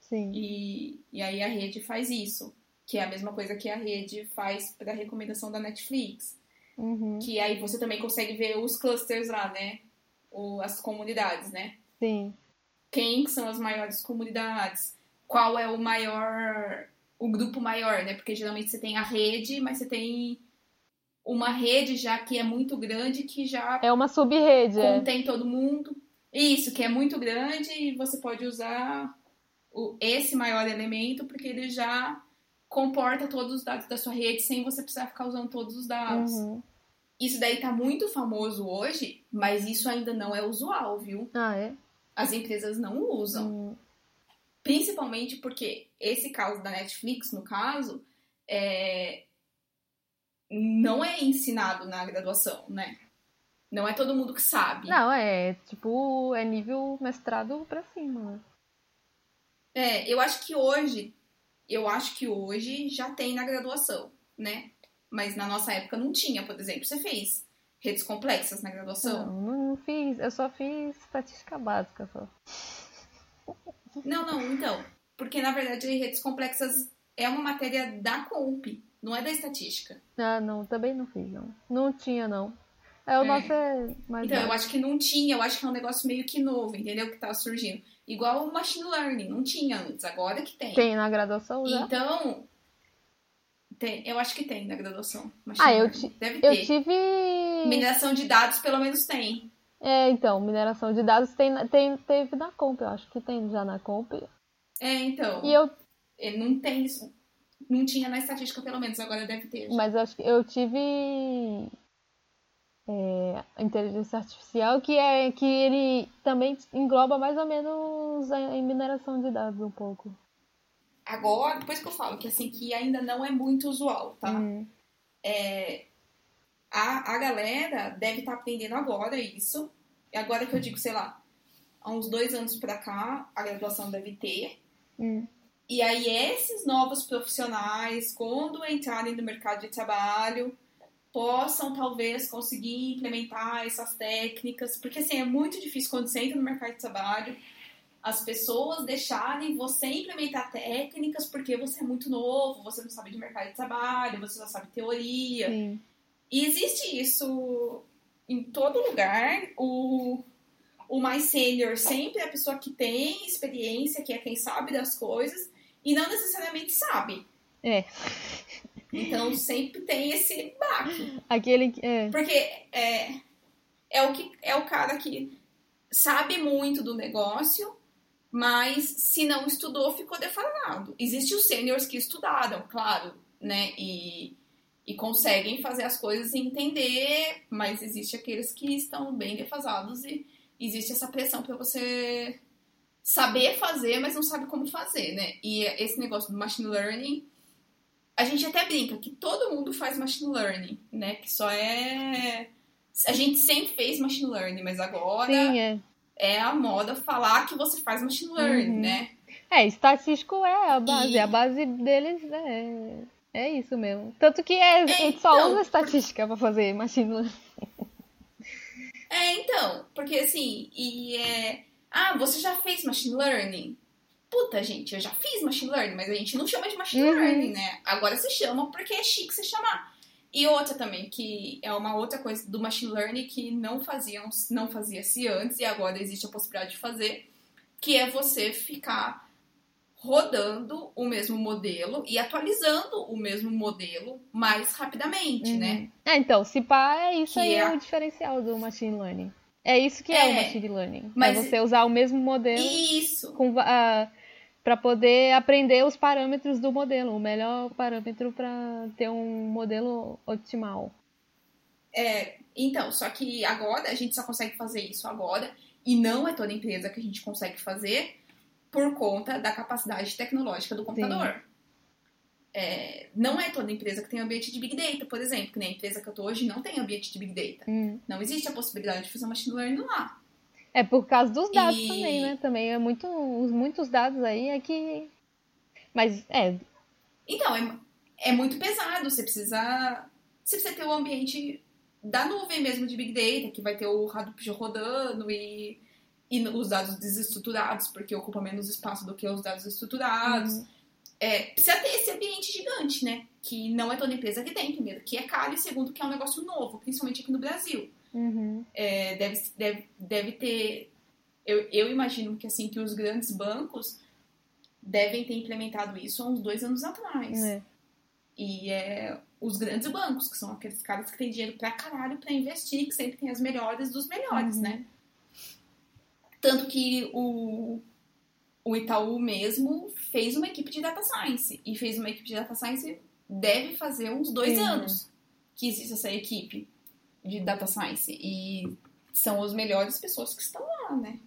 Sim. E, e aí a rede faz isso, que é a mesma coisa que a rede faz para a recomendação da Netflix. Uhum. Que aí você também consegue ver os clusters lá, né? O, as comunidades, né? Sim. Quem são as maiores comunidades? Qual é o maior. O grupo maior, né? Porque geralmente você tem a rede, mas você tem uma rede já que é muito grande, que já É uma sub-rede, é. contém todo mundo. Isso, que é muito grande e você pode usar o- esse maior elemento porque ele já comporta todos os dados da sua rede sem você precisar ficar usando todos os dados. Uhum. Isso daí tá muito famoso hoje, mas isso ainda não é usual, viu? Ah, é? As empresas não usam. Hum. Principalmente porque esse caso da Netflix, no caso, é... não é ensinado na graduação, né? Não é todo mundo que sabe. Não, é tipo, é nível mestrado pra cima, né? É, eu acho que hoje, eu acho que hoje já tem na graduação, né? Mas na nossa época não tinha, por exemplo. Você fez redes complexas na graduação? Não, não, não fiz, eu só fiz estatística básica só. Não, não, então. Porque na verdade redes complexas é uma matéria da Comp, não é da estatística. Ah, não, também não fiz, não. Não tinha, não. É, o É. nosso é mais Então, eu acho que não tinha, eu acho que é um negócio meio que novo, entendeu? Que tá surgindo. Igual o machine learning, não tinha antes, agora que tem. Tem na graduação já? Então, tem, eu acho que tem na graduação. machine Ah, eu, learning. ti- Deve eu ter. tive. Mineração de dados, pelo menos tem. É, então, mineração de dados tem, tem, teve na Comp, eu acho que tem já na Comp. É, então. E eu, Ele não tem isso. Não tinha na estatística, pelo menos, agora deve ter. já. mas eu acho que eu tive é, inteligência artificial, que é que ele também engloba mais ou menos a, a mineração de dados um pouco. Agora, depois que eu falo que assim, que ainda não é muito usual, tá? Uhum. A, a galera deve estar aprendendo agora isso. E agora que eu digo, sei lá, há uns dois anos pra cá, a graduação deve ter. Hum. E aí, esses novos profissionais, quando entrarem no mercado de trabalho, possam talvez conseguir implementar essas técnicas, porque assim, é muito difícil quando você entra no mercado de trabalho, as pessoas deixarem você implementar técnicas porque você é muito novo, você não sabe de mercado de trabalho, você só sabe teoria. Sim. E existe isso em todo lugar. O, o mais sênior sempre é a pessoa que tem experiência, que é quem sabe das coisas, e não necessariamente sabe. É. Então sempre tem esse baque. Aquele que. É. Porque é, é, o que, é o cara que sabe muito do negócio, mas se não estudou, ficou defasado. Existem os sêniors que estudaram, claro, né? E, e conseguem fazer as coisas e entender, mas existe aqueles que estão bem defasados e existe essa pressão para você saber fazer, mas não sabe como fazer, né? E esse negócio do machine learning, a gente até brinca que todo mundo faz machine learning, né? Que só é. A gente sempre fez machine learning, mas agora Sim, é. é a moda falar que você faz machine learning, Uhum. né? É, estatístico é a base. E- A base deles é, é isso mesmo. Tanto que é, a gente só então, usa estatística pra fazer machine learning. É, então, porque assim, e é. Ah, você já fez machine learning? Puta, gente, eu já fiz machine learning, mas a gente não chama de machine Uhum. learning, né? Agora se chama porque é chique se chamar. E outra também, que é uma outra coisa do machine learning que não faziam, não fazia-se antes e agora existe a possibilidade de fazer, que é você ficar rodando o mesmo modelo e atualizando o mesmo modelo mais rapidamente, né? É, então, se pá, é isso Que aí é é o diferencial do machine learning. É isso que é, o É, machine learning. mas- É você usar o mesmo modelo Isso. com, ah, para poder aprender os parâmetros do modelo, o melhor parâmetro para ter um modelo optimal. É, então, só que agora a gente só consegue fazer isso agora, e não é toda empresa que a gente consegue fazer por conta da capacidade tecnológica do computador. É, não é toda empresa que tem ambiente de Big Data, por exemplo, que nem a empresa que eu tô hoje não tem ambiente de Big Data. Hum. Não existe a possibilidade de fazer machine learning lá. É por causa dos dados E- também, né? Também é muito, os muitos dados aí é que. Mas é, Então, é, é muito pesado. Você precisa, você precisa ter o ambiente da nuvem mesmo de Big Data, que vai ter o Hadoop rodando e, e os dados desestruturados, porque ocupa menos espaço do que os dados estruturados. Uhum. É, precisa ter esse ambiente gigante, né? Que não é toda empresa que tem, primeiro, que é caro, e segundo, que é um negócio novo, principalmente aqui no Brasil. Uhum. É, deve, deve, deve ter. Eu, eu imagino que assim que os grandes bancos devem ter implementado isso há uns dois anos atrás. É. E é os grandes bancos, que são aqueles caras que têm dinheiro pra caralho pra investir, que sempre tem as melhores dos melhores, Uhum. né? Tanto que o, o Itaú mesmo fez uma equipe de data science. E fez uma equipe de data science, deve fazer uns dois anos que existe essa equipe de data science. E são as melhores pessoas que estão lá, né?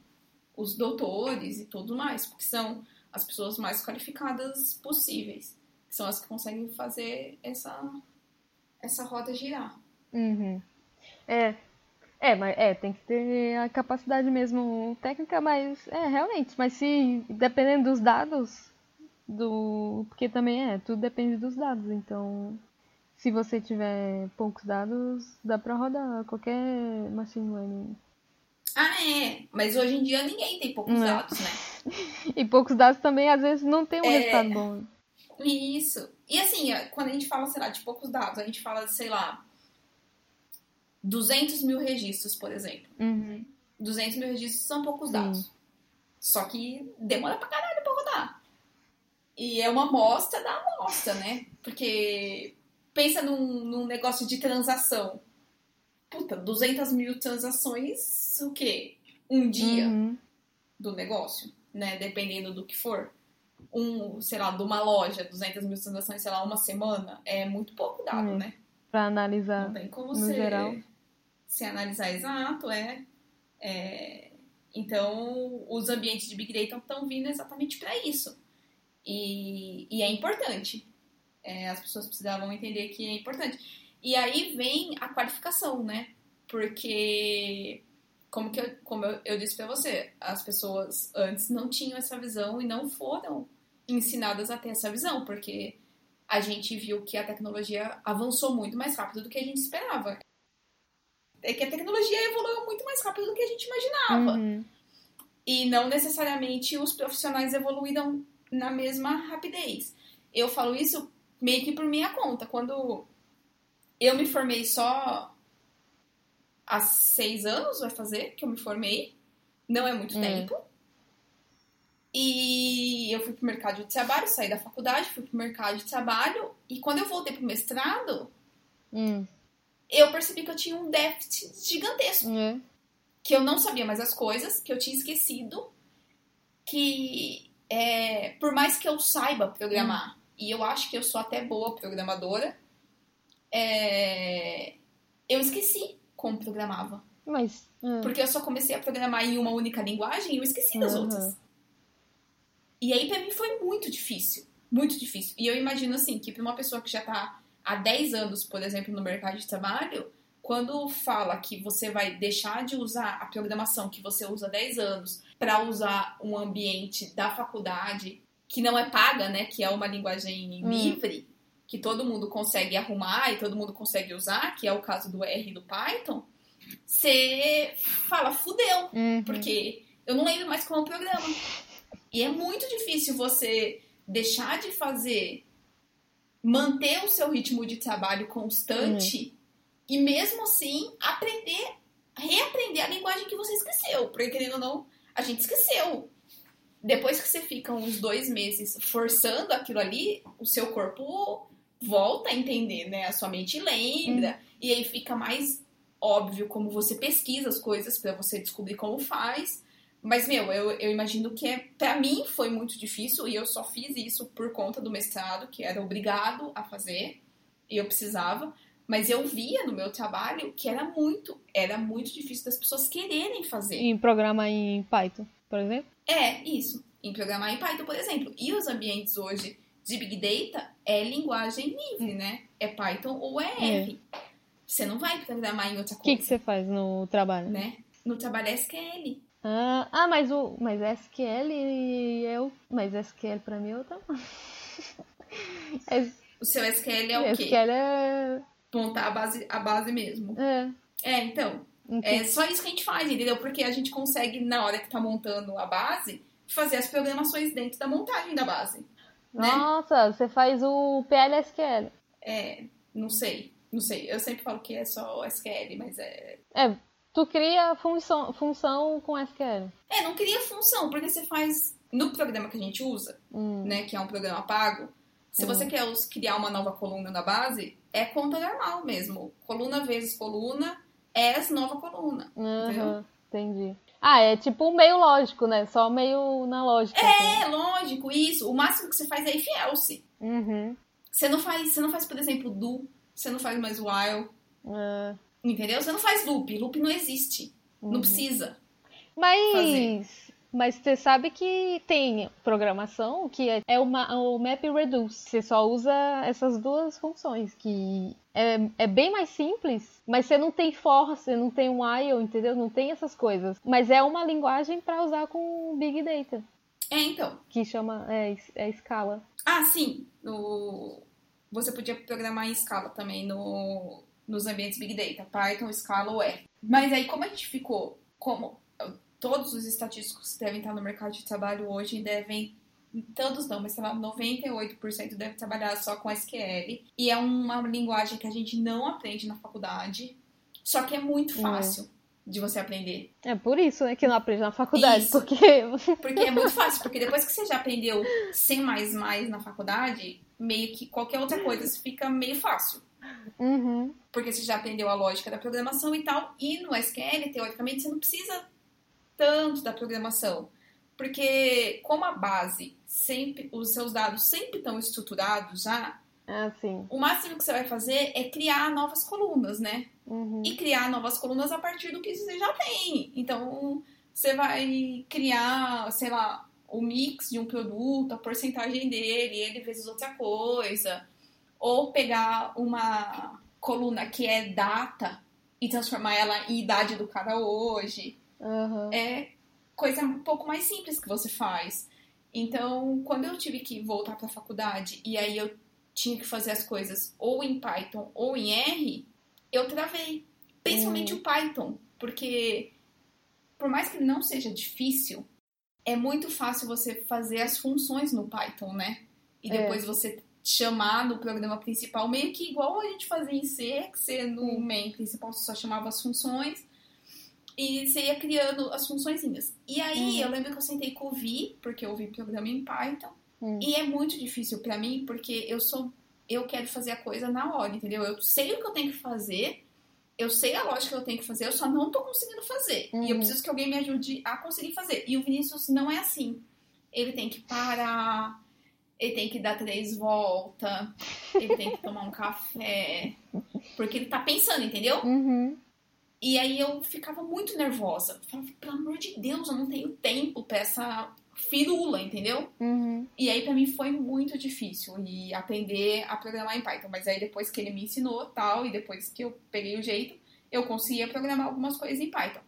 Os doutores e tudo mais, porque são as pessoas mais qualificadas possíveis. São as que conseguem fazer essa, essa roda girar. Uhum. É. É, mas é, tem que ter a capacidade mesmo técnica, mas é, realmente, mas se dependendo dos dados do, porque também é, tudo depende dos dados, então se você tiver poucos dados, dá pra rodar qualquer machine learning. Ah, é. Mas hoje em dia ninguém tem poucos Não. dados, né? E poucos dados também às vezes não tem um É. resultado bom. Isso. E assim, quando a gente fala, sei lá, de poucos dados, a gente fala, sei lá, 200 mil registros, por exemplo. Uhum. 200 mil registros são poucos Sim. dados. Só que demora pra caralho pra rodar. E é uma amostra da amostra, né? Porque pensa num, num negócio de transação. Puta, 200 mil transações, o quê? Um dia Uhum. do negócio, né? Dependendo do que for. Um, sei lá, de uma loja, 200 mil transações, sei lá, uma semana, é muito pouco dado, É. né? Pra analisar. Não tem como no você geral. Se analisar exato, é. É, Então, os ambientes de Big Data estão vindo exatamente para isso. E, e é importante. É, as pessoas precisavam entender que é importante. E aí vem a qualificação, né? Porque, como, que eu, como eu, eu disse para você, as pessoas antes não tinham essa visão e não foram ensinadas a ter essa visão, porque a gente viu que a tecnologia avançou muito mais rápido do que a gente esperava. É que a tecnologia evoluiu muito mais rápido do que a gente imaginava. Uhum. E não necessariamente os profissionais evoluíram na mesma rapidez. Eu falo isso meio que por minha conta. Quando eu me formei só há seis anos, vai fazer, que eu me formei. Não é muito Hum. tempo. E eu fui pro mercado de trabalho, saí da faculdade, fui pro mercado de trabalho. E quando eu voltei pro mestrado, Hum. Eu percebi que eu tinha um déficit gigantesco. É. Que eu não sabia mais as coisas, que eu tinha esquecido. Que é, por mais que eu saiba programar, e eu acho que eu sou até boa programadora, é, eu esqueci como programava. Mas. é. Porque eu só comecei a programar em uma única linguagem e eu esqueci das Uhum. outras. E aí, pra mim, foi muito difícil. Muito difícil. E eu imagino, assim, que pra uma pessoa que já tá há 10 anos, por exemplo, no mercado de trabalho, quando fala que você vai deixar de usar a programação que você usa há 10 anos para usar um ambiente da faculdade que não é paga, né, que é uma linguagem Hum. livre, que todo mundo consegue arrumar e todo mundo consegue usar, que é o caso do R e do Python, você fala, fudeu, Uhum. porque eu não lembro mais como é o programa. E é muito difícil você deixar de fazer, manter o seu ritmo de trabalho constante e mesmo assim aprender, reaprender a linguagem que você esqueceu. Porque querendo ou não, a gente esqueceu. Depois que você fica uns dois meses forçando aquilo ali, o seu corpo volta a entender, né? A sua mente lembra. E aí fica mais óbvio como você pesquisa as coisas pra você descobrir como faz. Mas, meu, eu, eu imagino que é, pra mim foi muito difícil e eu só fiz isso por conta do mestrado, que era obrigado a fazer e eu precisava. Mas eu via no meu trabalho que era muito, era muito difícil das pessoas quererem fazer. Em programa em Python, por exemplo? É, isso. Em programar em Python, por exemplo. E os ambientes hoje de Big Data é linguagem livre, né? É Python ou é R. Você não vai programar em outra O que, que coisa, você faz no trabalho? né? No trabalho é SQL. Ah, ah, mas o mas SQL eu, mas SQL pra mim eu tá. O seu SQL é o quê? SQL é, Montar a base, a base mesmo. é, É, então. É só isso que a gente faz, entendeu? Porque a gente consegue, na hora que tá montando a base, fazer as programações dentro da montagem da base. né? Nossa, você faz o PLSQL. É, não sei. Não sei. Eu sempre falo que é só SQL, mas é. É, tu cria função, função com SQL. É, não cria função, porque você faz. No programa que a gente usa, Hum, né, que é um programa pago, se você quer criar uma nova coluna na base, é conta normal mesmo. Coluna vezes coluna, as nova coluna. aham, entendi. Ah, é tipo meio lógico, né? Só meio na lógica. assim. É, lógico, isso. O máximo que você faz é if else. Uhum. Você não faz, você não faz, por exemplo, do, você não faz mais while, é. Entendeu? Você não faz loop, loop não existe. Uhum. Não precisa. Mas, mas você sabe que tem programação que é, é uma, o map reduce. Você só usa essas duas funções, que é, é bem mais simples, mas você não tem for, você não tem while, entendeu? Não tem essas coisas. Mas é uma linguagem para usar com Big Data, É, então. que chama é, é escala. Ah, sim. No... Você podia programar em escala também no... nos ambientes Big Data, Python, Scala ou R. Mas aí, como a gente ficou, como todos os estatísticos que devem estar no mercado de trabalho hoje devem, todos não, mas sei lá, 98% deve trabalhar só com SQL. E é uma linguagem que a gente não aprende na faculdade, só que é muito fácil de você aprender. É por isso né, que não aprende na faculdade, Isso. porque Porque é muito fácil, porque depois que você já aprendeu C++ na faculdade, meio que qualquer outra coisa fica meio fácil. Uhum. Porque você já aprendeu a lógica da programação e tal. E no SQL, teoricamente, você não precisa tanto da programação. Porque como a base sempre, os seus dados sempre estão estruturados já, assim. o máximo que você vai fazer é criar novas colunas, né? Uhum. e criar novas colunas a partir do que você já tem. Então, você vai criar, sei lá, o mix de um produto, a porcentagem dele, ele vezes outra coisa. Ou pegar uma coluna que é data e transformar ela em idade do cara hoje. Uhum. É coisa um pouco mais simples que você faz. Então, quando eu tive que voltar para a faculdade e aí eu tinha que fazer as coisas ou em Python ou em R, eu travei. Principalmente o Python, porque por mais que não seja difícil, é muito fácil você fazer as funções no Python, né? E É. depois você chamar no programa principal, meio que igual a gente fazia em C, que você no main principal você só chamava as funções e você ia criando as funçõezinhas. E aí Uhum. eu lembro que eu sentei com o Vi, porque eu vi programa em Python, Hum. e é muito difícil pra mim, porque eu sou eu quero fazer a coisa na hora, entendeu? Eu sei o que eu tenho que fazer, eu sei a lógica que eu tenho que fazer, eu só não tô conseguindo fazer. E eu Uhum. preciso que alguém me ajude a conseguir fazer. E o Vinícius não é assim. Ele tem que parar, ele tem que dar três voltas, ele tem que tomar um café, porque ele tá pensando, entendeu? Uhum. E aí eu ficava muito nervosa. Eu falava, pelo amor de Deus, eu não tenho tempo pra essa firula, entendeu? Uhum. E aí pra mim foi muito difícil e aprender a programar em Python, mas aí depois que ele me ensinou tal e depois que eu peguei o jeito, eu conseguia programar algumas coisas em Python.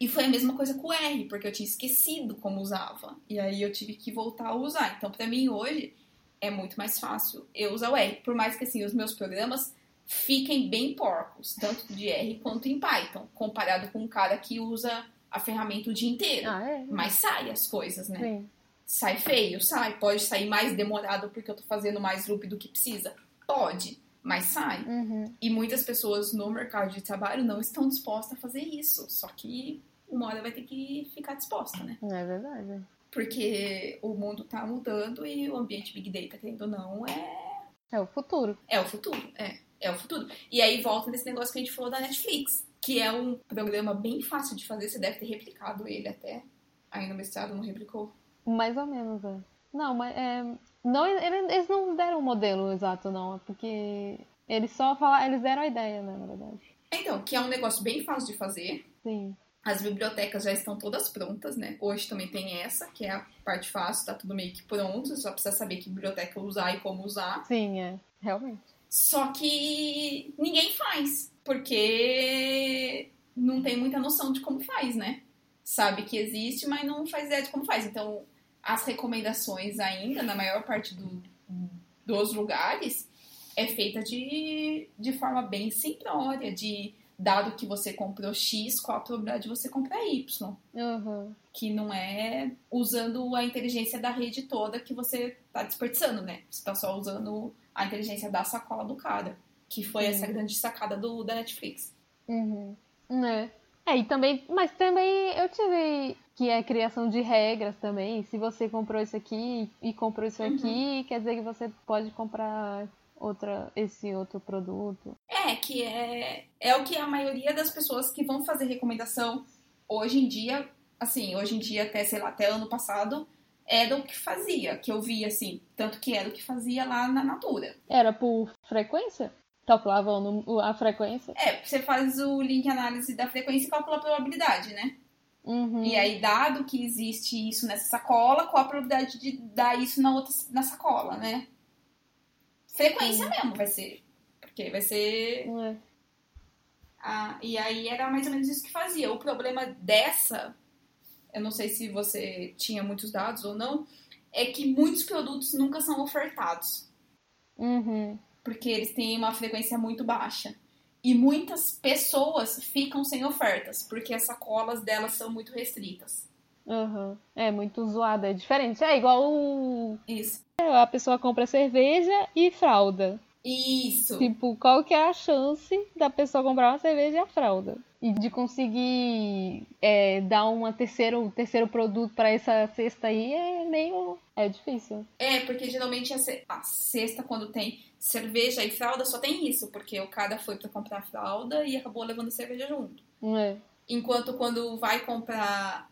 E foi a mesma coisa com o R, porque eu tinha esquecido como usava. E aí eu tive que voltar a usar. Então, pra mim hoje é muito mais fácil eu usar o R, por mais que assim os meus programas fiquem bem porcos, tanto de R quanto em Python, comparado com um cara que usa a ferramenta o dia inteiro. Ah, é? Mas sai as coisas, né? Sim. Sai feio, sai. Pode sair mais demorado porque eu tô fazendo mais loop do que precisa. Pode, mas sai. Uhum. E muitas pessoas no mercado de trabalho não estão dispostas a fazer isso. Só que uma hora vai ter que ficar disposta, né? É verdade. Porque o mundo tá mudando e o ambiente Big Data, querendo ou não, é, É o futuro. é o futuro. É, é o futuro. E aí volta nesse negócio que a gente falou da Netflix, que é um programa bem fácil de fazer. Você deve ter replicado ele até. Aí no mestrado não replicou. Mais ou menos, é. Não, mas é. Não, ele- eles não deram o modelo exato, não. É porque eles só falaram. Eles deram a ideia, né, na verdade. Então, que é um negócio bem fácil de fazer. Sim. As bibliotecas já estão todas prontas, né? Hoje também tem essa, que é a parte fácil, tá tudo meio que pronto, você só precisa saber que biblioteca usar e como usar. Sim, é. Realmente. Só que ninguém faz, porque não tem muita noção de como faz, né? Sabe que existe, mas não faz ideia de como faz. Então, as recomendações ainda, na maior parte do- dos lugares, é feita de, de forma bem simplória, de dado que você comprou X, qual a probabilidade de você comprar Y Uhum. que não é usando a inteligência da rede toda que você tá desperdiçando, né? Você tá só usando a inteligência da sacola do cara, que foi essa grande sacada do, da Netflix. Uhum. É. É, e também, mas também eu tive que é criação de regras também. Se você comprou isso aqui e comprou isso aqui, quer dizer que você pode comprar outra, esse outro produto. É, que é, é o que a maioria das pessoas que vão fazer recomendação hoje em dia, assim, hoje em dia até, sei lá, até ano passado, era o que fazia, que eu via, assim, tanto que era o que fazia lá na Natura. Era por frequência? Calculavam a frequência? É, você faz o link análise da frequência e calcula a probabilidade, né? Uhum. E aí, dado que existe isso nessa sacola, qual a probabilidade de dar isso na outra na sacola, né? Frequência mesmo vai ser. Porque vai ser. É. Ah, e aí era mais ou menos isso que fazia. O problema dessa, eu não sei se você tinha muitos dados ou não, é que muitos produtos nunca são ofertados. Uhum. Porque eles têm uma frequência muito baixa. E muitas pessoas ficam sem ofertas, porque as sacolas delas são muito restritas. Uhum. É muito zoada, é diferente. É igual o- Isso. a pessoa compra cerveja e fralda. Isso. Tipo, qual que é a chance da pessoa comprar uma cerveja e a fralda? E de conseguir é, dar uma terceiro, um terceiro produto pra essa cesta aí é meio. É difícil. É, porque geralmente a, ce- a cesta, quando tem cerveja e fralda, só tem isso, porque o cara foi pra comprar fralda e acabou levando cerveja junto. É. Enquanto quando vai comprar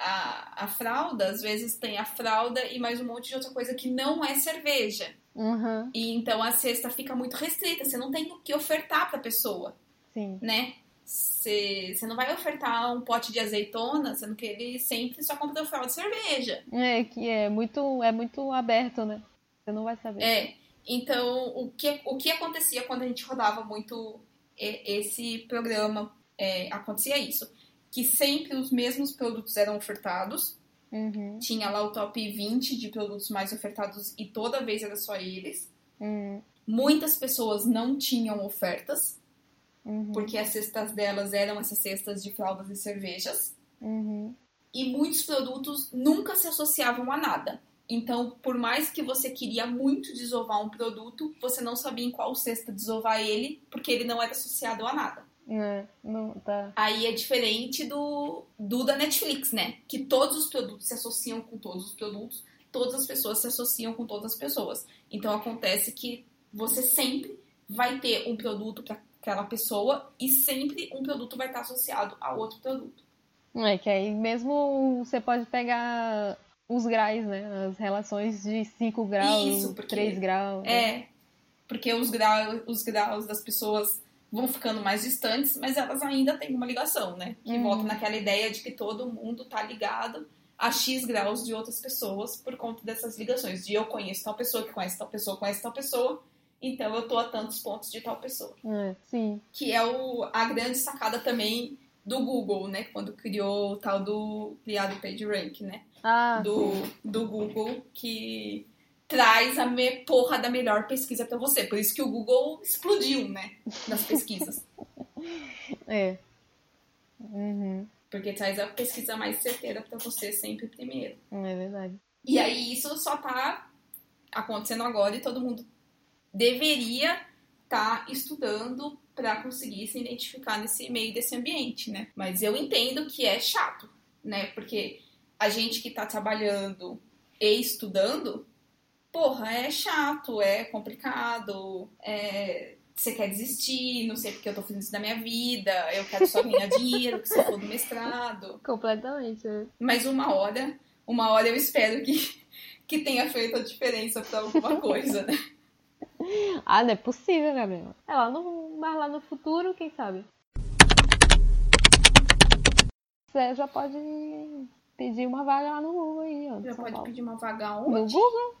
a, a fralda, às vezes tem a fralda e mais um monte de outra coisa que não é cerveja. Uhum. E então a cesta fica muito restrita, você não tem o que ofertar pra pessoa, Sim. né? Você você não vai ofertar um pote de azeitona, sendo que ele sempre só compra fralda de cerveja. É que é muito, é muito aberto, né? Você não vai saber. É, então o que, o que acontecia quando a gente rodava muito esse programa, é, acontecia isso, que sempre os mesmos produtos eram ofertados, Uhum. tinha lá o top 20 de produtos mais ofertados e toda vez era só eles. Uhum. Muitas pessoas não tinham ofertas, Uhum. porque as cestas delas eram essas cestas de fraldas e cervejas. Uhum. e muitos produtos nunca se associavam a nada. Então, por mais que você queria muito desovar um produto, você não sabia em qual cesta desovar ele, porque ele não era associado a nada. É, não, tá. Aí é diferente do, do da Netflix, né? Que todos os produtos se associam com todos os produtos, todas as pessoas se associam com todas as pessoas. Então acontece que você sempre vai ter um produto para aquela pessoa e sempre um produto vai estar associado a outro produto. É que aí mesmo você pode pegar os graus, né? As relações de 5 graus, Isso, porque- 3 graus. né? É, porque os graus, os graus das pessoas vão ficando mais distantes, mas elas ainda têm uma ligação, né? Que Uhum. volta naquela ideia de que todo mundo tá ligado a X graus de outras pessoas por conta dessas ligações. De eu conheço tal pessoa, que conhece tal pessoa, conhece tal pessoa, então eu tô a tantos pontos de tal pessoa. É, sim. Que é o, a grande sacada também do Google, né? Quando criou o tal do criado PageRank, né? Ah, Do, do Google, que traz a me, porra da melhor pesquisa pra você. Por isso que o Google explodiu, né? Nas pesquisas. é. Uhum, Porque traz a pesquisa mais certeira pra você sempre primeiro. é verdade. E aí isso só tá acontecendo agora e todo mundo deveria estar estudando para conseguir se identificar nesse meio desse ambiente, né? Mas eu entendo que é chato, né? Porque a gente que tá trabalhando e estudando, porra, é chato, é complicado, é... Você quer desistir, não sei porque eu tô fazendo isso da minha vida, eu quero só ganhar dinheiro, que se for do mestrado. Completamente. é. Mas uma hora, uma hora eu espero que, que tenha feito a diferença pra alguma coisa, né? Ah, não é possível, Gabriela. É lá no, mas lá no futuro, quem sabe? Você já pode pedir uma vaga lá no Google aí, ó. Já pode Paulo. pedir uma vaga No onde? Google?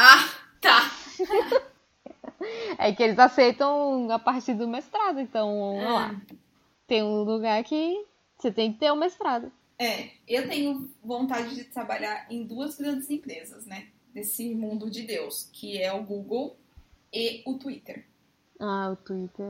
Ah, tá. É que eles aceitam a partir do mestrado, então, vamos Ah. lá. Tem um lugar que você tem que ter um mestrado. É, eu tenho vontade de trabalhar em duas grandes empresas, né? Desse mundo de Deus, que é o Google e o Twitter. Ah, o Twitter.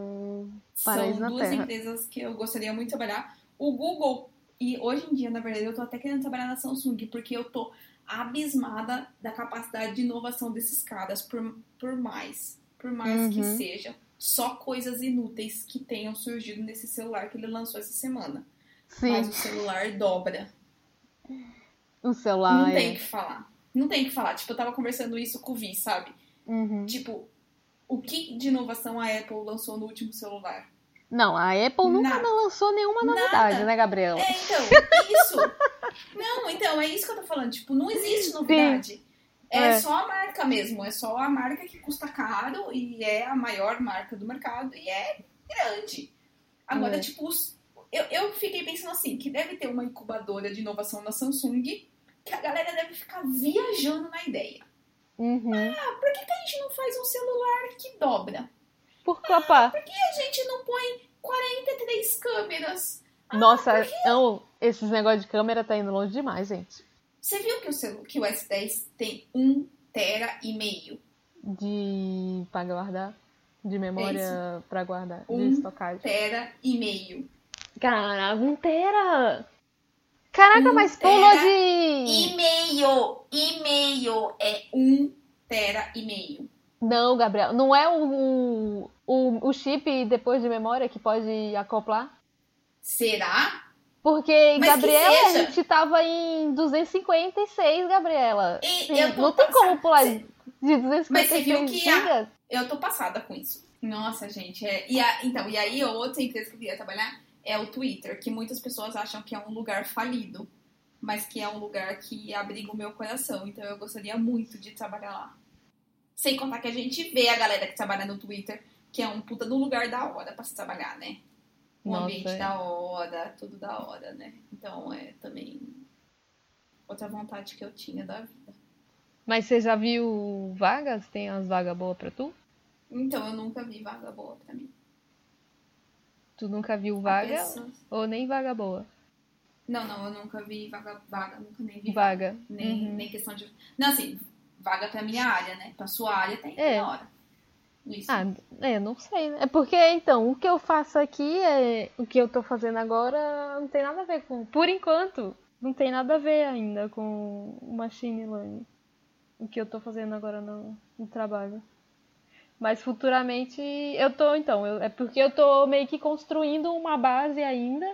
São Paraíso na duas Terra. empresas que eu gostaria muito de trabalhar. O Google, e hoje em dia, na verdade, eu tô até querendo trabalhar na Samsung, porque eu tô abismada da capacidade de inovação desses caras, por, por mais, por mais que Uhum. seja só coisas inúteis que tenham surgido nesse celular que ele lançou essa semana. Sim, Mas o celular dobra. o celular. Não é. tem o que falar. Não tem o que falar. Tipo, eu tava conversando isso com o Vi, sabe? Uhum. Tipo, o que de inovação a Apple lançou no último celular? Não, a Apple nunca Nada. lançou nenhuma novidade, Nada. né, Gabriela? É, então, isso. Não, então, é isso que eu tô falando. Tipo, não existe novidade. É, É. só a marca mesmo. É só a marca que custa caro e é a maior marca do mercado e é grande. Agora, É. tipo, eu, eu fiquei pensando assim, que deve ter uma incubadora de inovação na Samsung que a galera deve ficar viajando na ideia. Uhum. Por que, que a gente não faz um celular que dobra? Por capaz. Por que a gente não põe 43 câmeras? Nossa, não, esses negócios de câmera tá indo longe demais, gente. Você viu que o, celu- que o S10 tem 1 tera e meio? De pra guardar. De memória pra guardar. De Um estocagem. Tera e meio. Caraca, inteira! Caraca, Um mas tera de. E meio, e meio é 1 tera e meio. Não, Gabriel, não é o, o, o chip depois de memória que pode acoplar? Será? Porque, Mas Gabriela, a gente tava em 256, Gabriela. E não tem como pular de 256 Mas você viu que a-? Eu tô passada com isso. Nossa, gente. É... E a- Então, e aí outra empresa que eu queria trabalhar é o Twitter, que muitas pessoas acham que é um lugar falido, mas que é um lugar que abriga o meu coração. Então eu gostaria muito de trabalhar lá. Sem contar que a gente vê a galera que trabalha no Twitter, que é um puta do lugar da hora pra se trabalhar, né? O Nossa, ambiente é. da hora, tudo da hora, né? Então é também outra vontade que eu tinha da vida. Mas você já viu vagas? Tem as vagas boas pra tu? Então eu nunca vi vaga boa pra mim. Tu nunca viu vaga pessoa- ou nem vaga boa? Não, não, eu nunca vi vaga, vaga nunca nem vi Vaga. Nem, Uhum. nem questão de. Não, assim, vaga pra minha área, né? Pra sua área tem É. na hora. Isso. Ah, é, não sei. né? É porque, então, o que eu faço aqui, é, o que eu tô fazendo agora, não tem nada a ver com. Por enquanto, não tem nada a ver ainda com o machine learning. O que eu tô fazendo agora no, no trabalho. Mas futuramente eu tô, então, eu- é porque eu tô meio que construindo uma base ainda.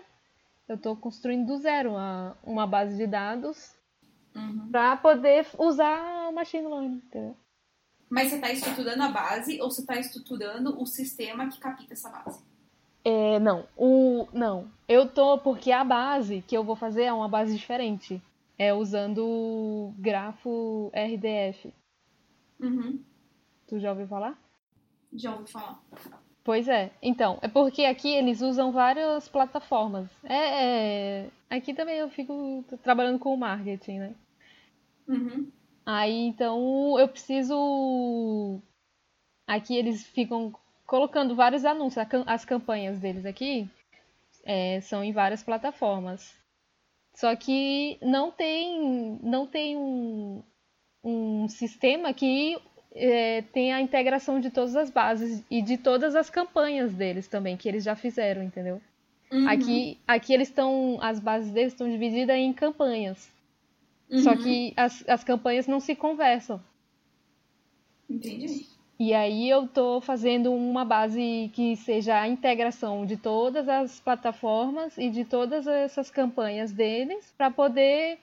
Eu tô construindo do zero a- uma base de dados Uhum. pra poder usar o machine learning, entendeu? Mas você tá estruturando a base ou você tá estruturando o sistema que capta essa base? É, não, o não. Eu tô porque a base que eu vou fazer é uma base diferente. É usando o grafo RDF. Uhum. Tu já ouviu falar? Já ouvi falar. Pois é. Então, é porque aqui eles usam várias plataformas. É, é, aqui também eu fico trabalhando com o marketing, né? Uhum. Aí então eu preciso. Aqui eles ficam colocando vários anúncios. As campanhas deles aqui é, são em várias plataformas. Só que não tem, não tem um, um sistema que é, tem a integração de todas as bases e de todas as campanhas deles também, que eles já fizeram, entendeu? Uhum. Aqui, aqui eles estão. As bases deles estão divididas em campanhas. Uhum. Só que as, as campanhas não se conversam. Entendi. E aí eu tô fazendo uma base que seja a integração de todas as plataformas e de todas essas campanhas deles para poder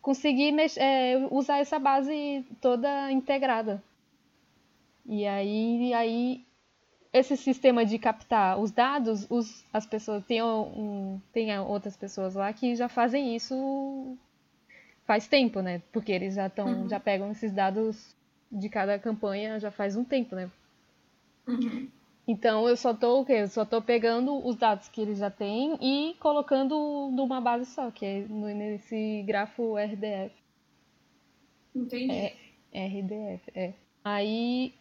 conseguir é, usar essa base toda integrada. E aí, aí esse sistema de captar os dados, os, as pessoas tem, um, tem outras pessoas lá que já fazem isso faz tempo, né? Porque eles já estão, Uhum. já pegam esses dados de cada campanha já faz um tempo, né? Uhum. Então eu só tô o quê? Eu só tô pegando os dados que eles já têm e colocando numa base só, que é no- nesse grafo RDF. Entendi. É. RDF, é. Aí.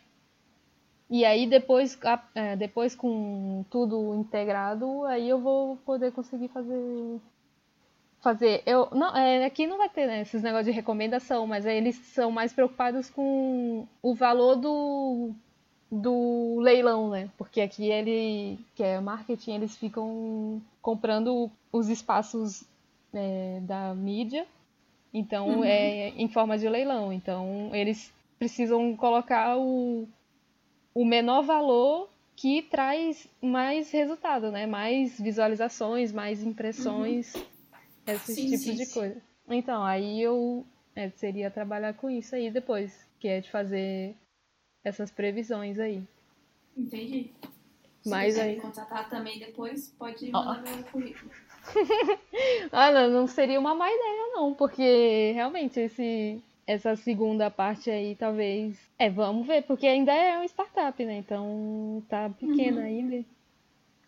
E aí depois, é, depois com tudo integrado, aí eu vou poder conseguir fazer. Fazer. Eu, não, é, aqui não vai ter né, esses negócios de recomendação, mas eles são mais preocupados com o valor do, do leilão, né? Porque aqui ele, que é marketing, eles ficam comprando os espaços é, da mídia então Uhum. é em forma de leilão. Então eles precisam colocar o, o menor valor que traz mais resultado, né? Mais visualizações, mais impressões, esse Sim, tipo sim, de sim. coisa. Então, aí eu é, seria trabalhar com isso aí depois, que é de fazer essas previsões aí. Entendi. Se Mas aí- me contratar também depois, pode mandar meu currículo. Ah, não, não seria uma má ideia, não, porque realmente esse, essa segunda parte aí, talvez. É, vamos ver, porque ainda é uma startup, né? Então tá pequena Uhum. ainda.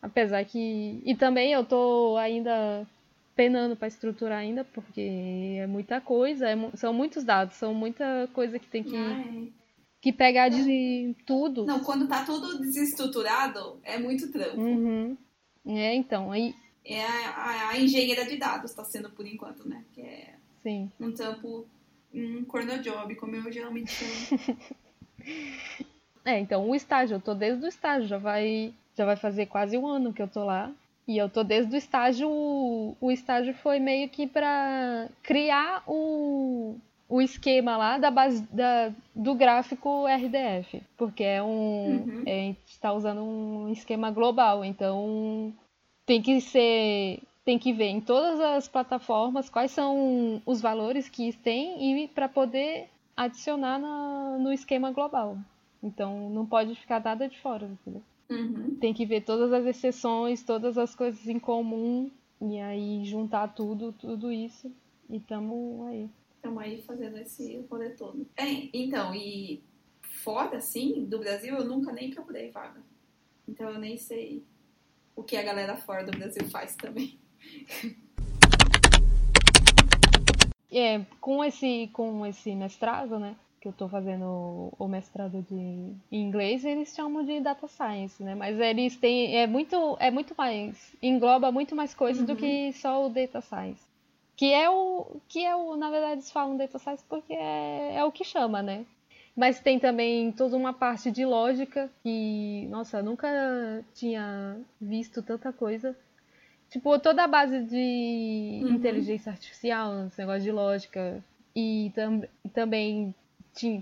Apesar que. E também eu tô ainda penando pra estruturar ainda, porque é muita coisa, é são muitos dados, são muita coisa que tem que, Ah, é. que pegar de tudo. Não, quando tá tudo desestruturado, é muito trampo. Uhum. É, então, aí. É a, a- a engenheira de dados tá sendo por enquanto, né? Que é Sim. um trampo, um cornojob, como eu geralmente chamo. É, então o estágio, eu tô desde o estágio, já vai, já vai fazer quase um ano que eu tô lá. E eu tô desde o estágio, o estágio foi meio que pra criar o, o esquema lá da base da, do gráfico RDF, porque é um, Uhum. é, a gente está usando um esquema global, então tem que ser, tem que ver em todas as plataformas quais são os valores que tem e para poder adicionar na- no esquema global. Então não pode ficar nada de fora, entendeu? Uhum. Tem que ver todas as exceções, todas as coisas em comum e aí juntar tudo, tudo isso e tamo aí. Estamos aí fazendo esse rolê todo. É, então, e fora, assim, do Brasil, eu nunca nem procurei vaga. Então eu nem sei o que a galera fora do Brasil faz também. É, com esse, com esse mestrado, né? Que eu tô fazendo o mestrado de em inglês, eles chamam de data science, né? Mas eles têm. É muito, é muito mais. engloba muito mais coisas do Uhum. que só o data science. Que é o. Que é o. Na verdade, eles falam data science porque é, é o que chama, né? Mas tem também toda uma parte de lógica que, nossa, nunca tinha visto tanta coisa. Tipo, toda a base de Uhum. inteligência artificial, esse negócio de lógica. E tam também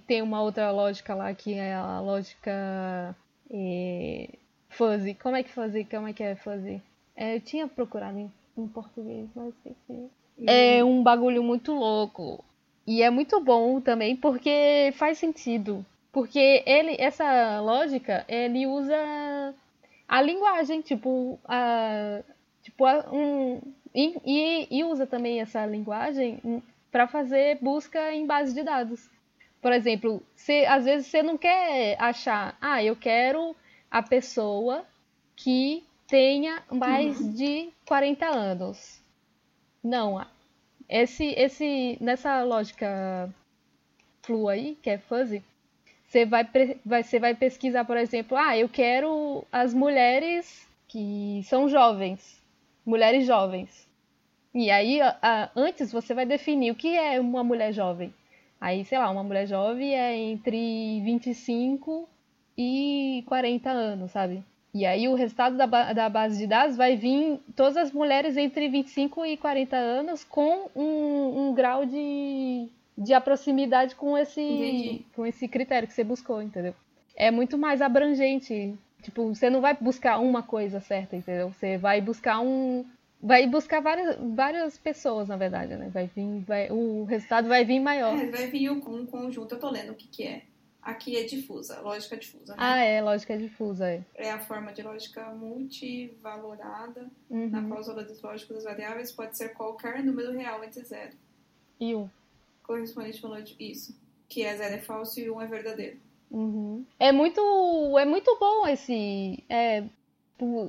tem uma outra lógica lá que é a lógica é, fuzzy. Como é que fuzzy? Como é que é fuzzy? É, eu tinha procurado em, em português, mas esqueci. E- É um bagulho muito louco. E é muito bom também porque faz sentido. Porque ele, essa lógica, ele usa a linguagem, tipo, a, tipo a- um, e, e- e usa também essa linguagem para fazer busca em base de dados. Por exemplo, você, às vezes você não quer achar, ah, eu quero a pessoa que tenha mais de 40 anos. Não, esse, esse, nessa lógica flu aí, que é fuzzy, você vai, vai, você vai pesquisar, por exemplo, ah, eu quero as mulheres que são jovens, mulheres jovens. E aí, a, antes você vai definir o que é uma mulher jovem. Aí, sei lá, uma mulher jovem é entre 25 e 40 anos, sabe? E aí o resultado da, da base de dados vai vir todas as mulheres entre 25 e 40 anos com um, um grau de, de proximidade com esse, com esse critério que você buscou, entendeu? É muito mais abrangente. Tipo, você não vai buscar uma coisa certa, entendeu? Você vai buscar um. Vai buscar várias, várias pessoas, na verdade, né? Vai vir, vai, o resultado vai vir maior. É, vai vir um conjunto, eu tô lendo o que, que é. Aqui é difusa, lógica difusa. Né? Ah, é, lógica difusa, é. É a forma de lógica multivalorada, uhum. na qual os valores lógicos das variáveis pode ser qualquer número real entre zero. E um. Correspondente ao valor de isso. Que é zero é falso e um é verdadeiro. Uhum. É muito. É muito bom esse. É,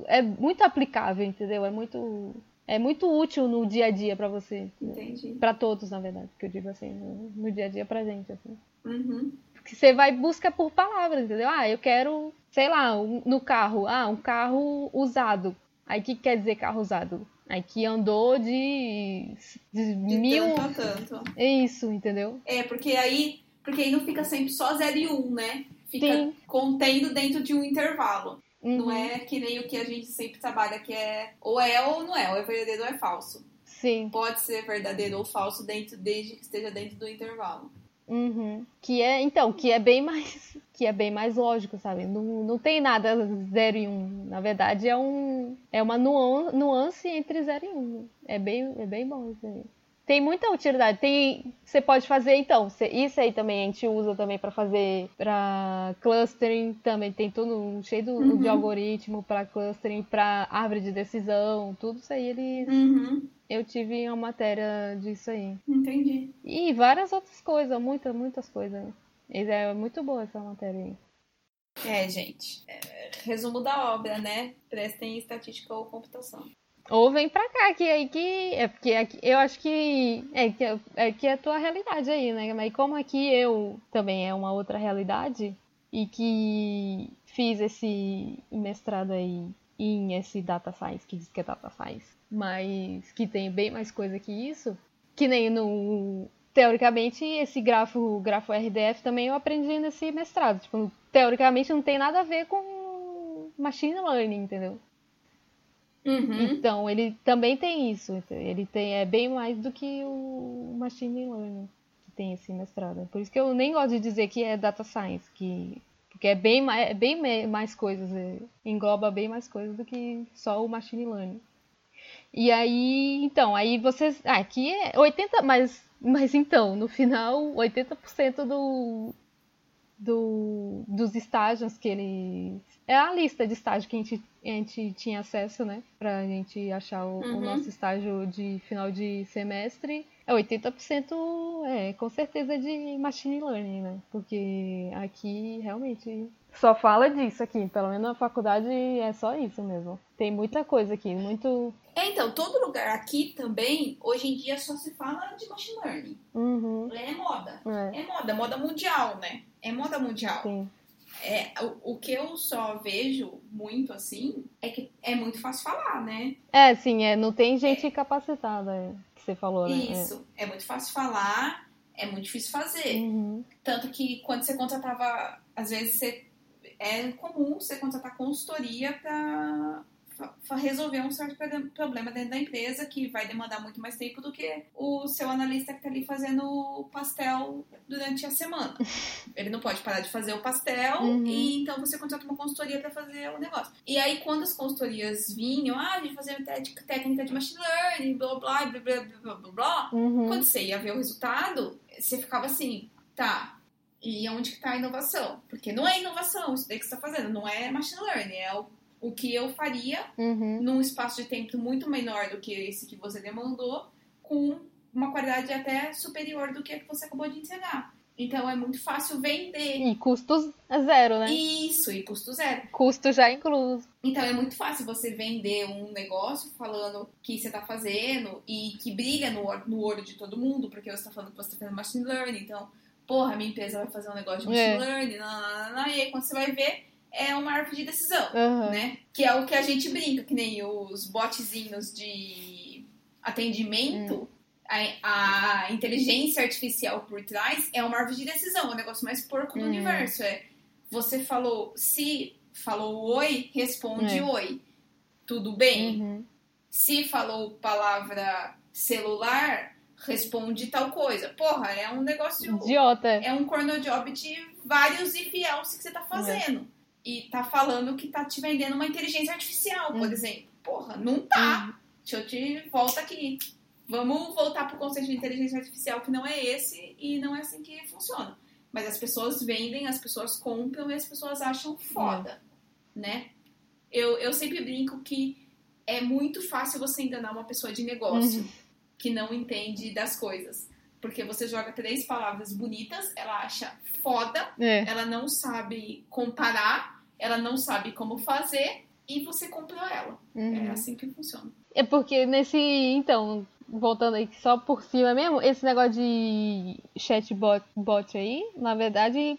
é muito aplicável, entendeu? É muito. É muito útil no dia a dia para você. Entendi. Para todos, na verdade, que eu digo assim, no, no dia a dia pra gente, assim. Uhum que você vai buscar por palavras, entendeu? Ah, eu quero, sei lá, um, no carro, ah, um carro usado. Aí o que quer dizer carro usado? Aí que andou de, de, de mil. Tanto a tanto. É isso, entendeu? É, porque aí, porque aí não fica sempre só 0 e 1, um, né? Fica Sim. contendo dentro de um intervalo. Uhum. Não é que nem o que a gente sempre trabalha, que é ou é ou não é, ou é verdadeiro ou é falso. Sim. Pode ser verdadeiro ou falso dentro, desde que esteja dentro do intervalo. Uhum. Que é, então, que é bem mais, que é bem mais lógico, sabe? Não, não tem nada zero e um. Na verdade, é um, é uma nuance entre zero e um. É bem, é bem bom isso aí. Tem muita utilidade. Tem, você pode fazer então. Isso aí também a gente usa também para fazer para clustering também tem tudo cheio uhum. de algoritmo para clustering, para árvore de decisão, tudo isso aí eles uhum. Eu tive uma matéria disso aí. Entendi. E várias outras coisas, muitas, muitas coisas. É muito boa essa matéria aí. É, gente. É, resumo da obra, né? Prestem estatística ou computação. Ou vem pra cá, que aí que. É porque aqui, eu acho que. É que é que é a tua realidade aí, né? Mas como aqui eu também é uma outra realidade e que fiz esse mestrado aí em esse data science, que diz que é data science, mas que tem bem mais coisa que isso, que nem no teoricamente esse grafo, grafo RDF também eu aprendi nesse mestrado, tipo, teoricamente não tem nada a ver com machine learning, entendeu? Uhum. Então, ele também tem isso. Ele tem é bem mais do que o machine learning que tem esse mestrado. Por isso que eu nem gosto de dizer que é data science, que porque é bem é bem mais coisas, é, engloba bem mais coisas do que só o machine learning. E aí, então, aí vocês, ah, aqui é 80, mas mas então, no final, 80% do, do, dos estágios que ele. É a lista de estágio que a gente, a gente tinha acesso, né? Pra gente achar o, uhum. o nosso estágio de final de semestre. É 80% é com certeza de machine learning, né? Porque aqui realmente só fala disso aqui, pelo menos na faculdade é só isso mesmo. Tem muita coisa aqui, muito. É, então, todo lugar aqui também, hoje em dia só se fala de machine learning. Uhum. É moda. É. é moda, moda mundial, né? É moda mundial. Sim. É, o, o que eu só vejo muito assim é que é muito fácil falar, né? É, sim, é, não tem gente é. capacitada. É você falou, né? Isso. É. é muito fácil falar, é muito difícil fazer. Uhum. Tanto que quando você contratava, às vezes você, é comum você contratar consultoria para resolver um certo problema dentro da empresa que vai demandar muito mais tempo do que o seu analista que está ali fazendo pastel durante a semana. Ele não pode parar de fazer o pastel uhum. e então você contrata uma consultoria para fazer o negócio. E aí quando as consultorias vinham, ah, de fazer técnica de machine learning, blá blá blá blá blá blá, blá uhum. quando você ia ver o resultado, você ficava assim, tá, e onde que está a inovação? Porque não é inovação isso daí que você está fazendo, não é machine learning, é o o que eu faria uhum. num espaço de tempo muito menor do que esse que você demandou, com uma qualidade até superior do que a que você acabou de entregar. Então é muito fácil vender. E custos zero, né? Isso, e custo zero. Custo já incluso. Então é muito fácil você vender um negócio falando que você tá fazendo e que brilha no, no olho de todo mundo, porque você tá falando que você tá fazendo machine learning, então, porra, minha empresa vai fazer um negócio de machine É. learning, nananana, e aí quando você vai ver, é uma árvore de decisão, Aham. né? Que é o que a gente brinca, que nem os botzinhos de atendimento. A, a inteligência artificial por trás é uma árvore de decisão, é o negócio mais porco do Uhum. universo. É você falou se falou oi, responde É. oi. Tudo bem? Uhum. Se falou palavra celular, responde tal coisa. Porra, é um negócio. Idiota. É um corno job de vários if else que você tá fazendo. E tá falando que tá te vendendo uma inteligência artificial, por Uhum. exemplo. Porra, não tá. Deixa eu te volta aqui. Vamos voltar pro conceito de inteligência artificial que não é esse e não é assim que funciona. Mas as pessoas vendem, as pessoas compram e as pessoas acham foda, né? Eu, eu sempre brinco que é muito fácil você enganar uma pessoa de negócio que não entende das coisas. Porque você joga três palavras bonitas, ela acha foda, É. ela não sabe comparar, ela não sabe como fazer e você comprou ela. É Uhum. assim que funciona. É porque nesse. Então, voltando aí só por cima mesmo, esse negócio de chatbot bot aí, na verdade,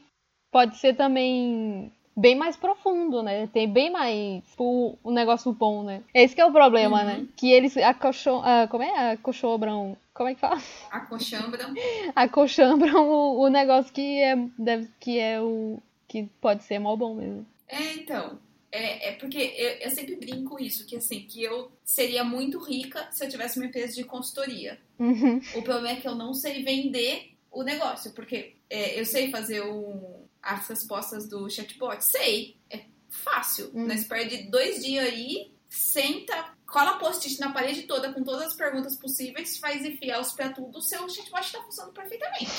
pode ser também bem mais profundo, né? Tem bem mais tipo, um negócio bom, né? Esse que é o problema, Uhum. né? Que eles acocham. Ah, como é? Acochobram. Como é que fala? Acolchambram. Acochambram o, o negócio que é, deve, que é o. que pode ser mal bom mesmo. É, então. É, é porque eu, eu sempre brinco isso, que assim, que eu seria muito rica se eu tivesse uma empresa de consultoria. Uhum. O problema é que eu não sei vender o negócio, porque é, eu sei fazer um, as respostas do chatbot. Sei, é fácil. Hum. Nós perde dois dias aí, senta, cola post-it na parede toda com todas as perguntas possíveis, faz if else pra tudo, o seu chatbot tá funcionando perfeitamente.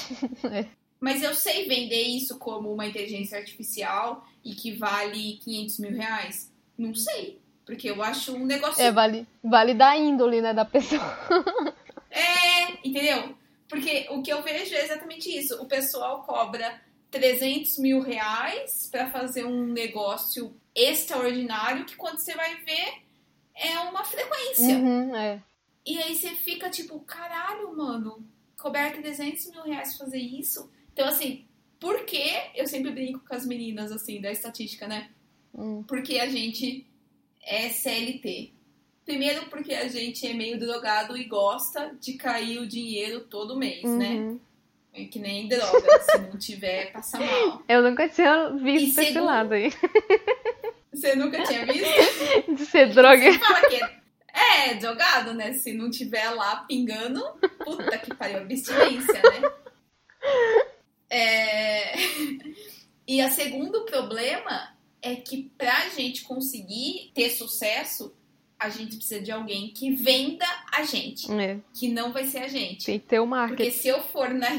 É. Mas eu sei vender isso como uma inteligência artificial e que vale 500 mil reais? Não sei. Porque eu acho um negócio É, vale, vale da índole, né, da pessoa. É, entendeu? Porque o que eu vejo é exatamente isso. O pessoal cobra 300 mil reais pra fazer um negócio extraordinário que quando você vai ver é uma frequência. Uhum, é. E aí você fica tipo, caralho, mano, cobrar 300 mil reais pra fazer isso? Então, assim, por que eu sempre brinco com as meninas, assim, da estatística, né? Hum. Porque a gente é CLT. Primeiro porque a gente é meio drogado e gosta de cair o dinheiro todo mês, né? Uhum. É que nem droga, se não tiver, passa mal. Eu nunca tinha visto esse segundo- lado aí. Você nunca tinha visto? De ser droga. Você fala que é, é drogado, né? Se não tiver lá pingando, puta que pariu, abstinência, né? É... E a segundo problema é que pra gente conseguir ter sucesso, a gente precisa de alguém que venda a gente, É, que não vai ser a gente. tem que ter o Porque marketing. se eu for na.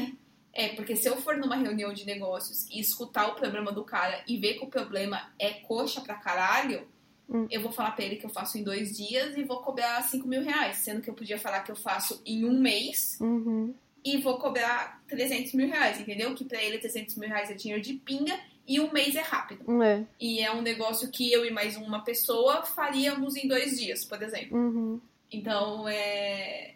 É, porque se eu for numa reunião de negócios e escutar o problema do cara e ver que o problema é coxa pra caralho, Hum. eu vou falar pra ele que eu faço em dois dias e vou cobrar 5 mil reais. Sendo que eu podia falar que eu faço em um mês Uhum. E vou cobrar 300 mil reais, entendeu? Que pra ele 300 mil reais é dinheiro de pinga e um mês é rápido. É. E é um negócio que eu e mais uma pessoa faríamos em dois dias, por exemplo. Uhum. Então, é,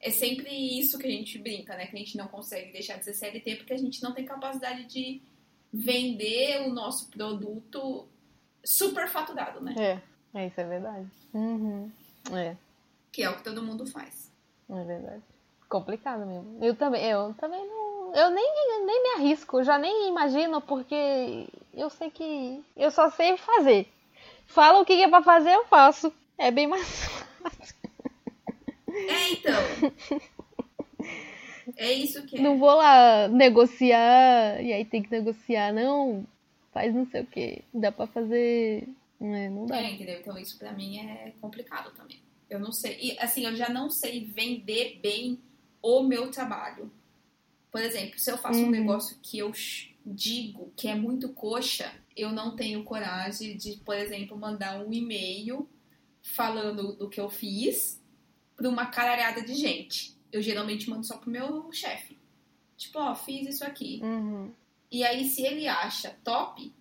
é sempre isso que a gente brinca, né? Que a gente não consegue deixar de ser CLT porque a gente não tem capacidade de vender o nosso produto super faturado, né? É. É, isso é verdade. Uhum. É, Que é o que todo mundo faz. é verdade. Complicado mesmo. Eu também, eu também não. Eu nem, nem me arrisco, já nem imagino, porque eu sei que. Eu só sei fazer. Fala o que é pra fazer, eu faço. É bem mais fácil. É, então. É isso que é. Não vou lá negociar e aí tem que negociar, não. Faz não sei o que. Dá pra fazer. É, não dá. É, entendeu? Então isso pra mim é complicado também. Eu não sei. E assim, eu já não sei vender bem o meu trabalho. Por exemplo, se eu faço um Uhum. negócio que eu digo que é muito coxa, eu não tenho coragem de, por exemplo, mandar um e-mail falando do que eu fiz pra uma caralhada de gente. Eu geralmente mando só pro meu chefe. Tipo, ó, fiz isso aqui. Uhum. E aí, se ele acha top,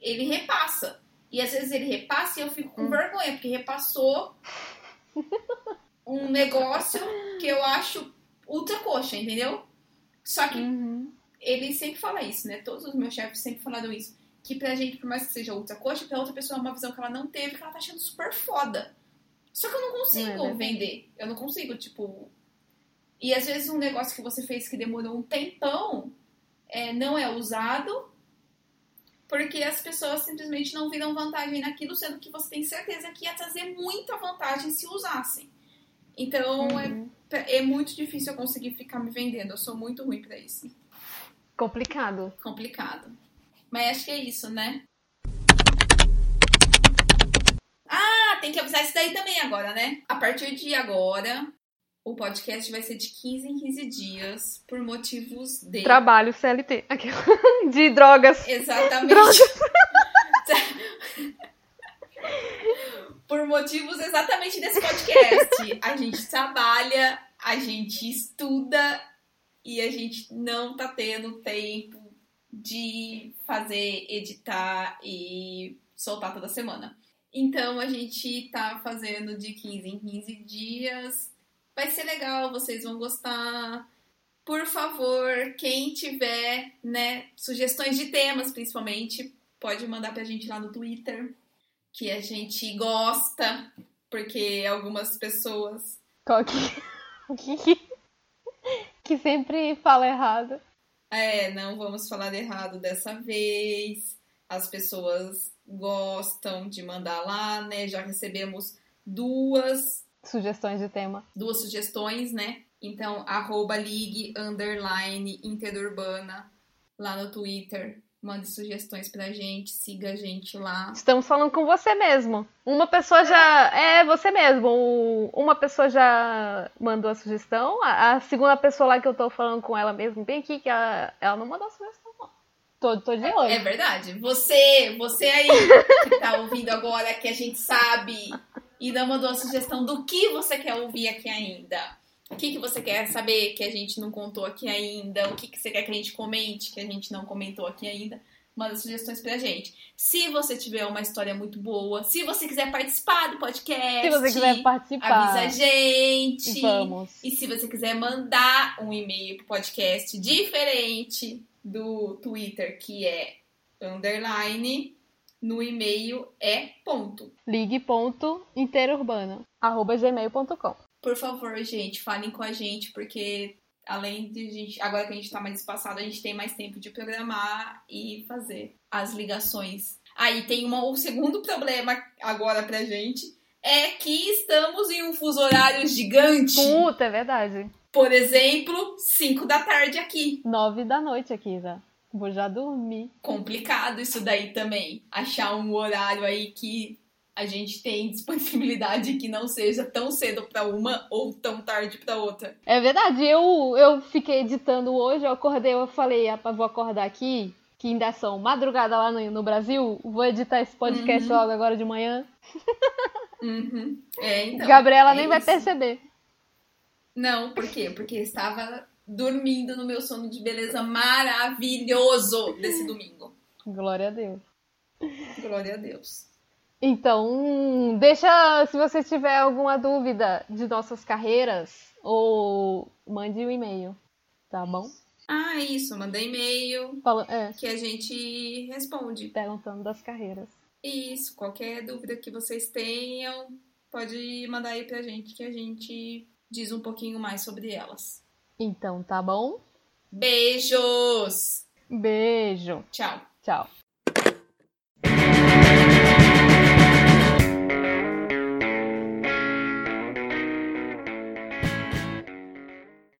ele repassa. E às vezes ele repassa e eu fico com Hum. vergonha, porque repassou um negócio que eu acho ultra coxa, entendeu? Só que Uhum. ele sempre fala isso, né? Todos os meus chefes sempre falaram isso. Que pra gente, por mais que seja ultra coxa, pra outra pessoa é uma visão que ela não teve, que ela tá achando super foda. Só que eu não É consigo verdade. vender. Eu não consigo, tipo. E às vezes um negócio que você fez que demorou um tempão é, não é usado porque as pessoas simplesmente não viram vantagem naquilo, sendo que você tem certeza que ia trazer muita vantagem se usassem. Então Uhum. é, é muito difícil eu conseguir ficar me vendendo. Eu sou muito ruim pra isso. Complicado. Complicado. Mas acho que é isso, né? Ah, tem que avisar isso daí também agora, né? A partir de agora, o podcast vai ser de 15 em 15 dias, por motivos de. Trabalho CLT. De drogas. Exatamente. por motivos exatamente desse podcast. A gente trabalha, a gente estuda e a gente não tá tendo tempo de fazer, editar e soltar toda semana. Então a gente tá fazendo de 15 em 15 dias. Vai ser legal, vocês vão gostar. Por favor, quem tiver, né, sugestões de temas, principalmente, pode mandar pra gente lá no Twitter, que a gente gosta, porque algumas pessoas Qual que... que... que sempre fala errado. É, não vamos falar errado dessa vez. As pessoas gostam de mandar lá, né? Já recebemos duas, Sugestões de tema. duas sugestões, né? Então, arroba ligue, underline, interurbana, lá no Twitter. Mande sugestões pra gente, siga a gente lá. Estamos falando com você mesmo. Uma pessoa já. É você mesmo. Uma pessoa já mandou a sugestão. A a segunda pessoa lá que eu tô falando com ela mesmo, bem aqui, que ela, ela não mandou a sugestão, não. Tô, tô de olho. É verdade. Você, você aí que tá ouvindo agora, que a gente sabe e não mandou a sugestão do que você quer ouvir aqui ainda. O que, que você quer saber que a gente não contou aqui ainda? O que, que você quer que a gente comente que a gente não comentou aqui ainda? Manda sugestões pra gente. Se você tiver uma história muito boa, se você quiser participar do podcast, Se você quiser participar, avisa a gente. vamos. E se você quiser mandar um e-mail pro podcast diferente do Twitter, que é underline, no e-mail é ponto. ligue.interurbana, arroba gmail.com. Por favor, gente, falem com a gente, porque além de a gente, agora que a gente tá mais espaçado, a gente tem mais tempo de programar e fazer as ligações. Aí tem uma, o segundo problema agora pra gente, é que estamos em um fuso horário gigante. Puta, é verdade. Por exemplo, 5 da tarde aqui. Nove da noite aqui já. Vou já dormir. complicado isso daí também. Achar um horário aí que a gente tem disponibilidade que não seja tão cedo pra uma ou tão tarde pra outra. É verdade, eu, eu fiquei editando hoje, eu acordei, eu falei, "Ah, vou acordar aqui, que ainda são madrugada lá no, no Brasil, vou editar esse podcast Uhum. logo agora de manhã. Uhum. É, então. Gabriela é nem vai isso. perceber. Não, por quê? Porque estava dormindo no meu sono de beleza maravilhoso desse domingo. Glória a Deus. Glória a Deus. Então, deixa se você tiver alguma dúvida de nossas carreiras, ou mande um e-mail, tá bom? Ah, isso. Manda e-mail Fala, é, que a gente responde. perguntando das carreiras. Isso, qualquer dúvida que vocês tenham, pode mandar aí pra gente que a gente diz um pouquinho mais sobre elas. Então, tá bom? Beijos! Beijo. Tchau! Tchau.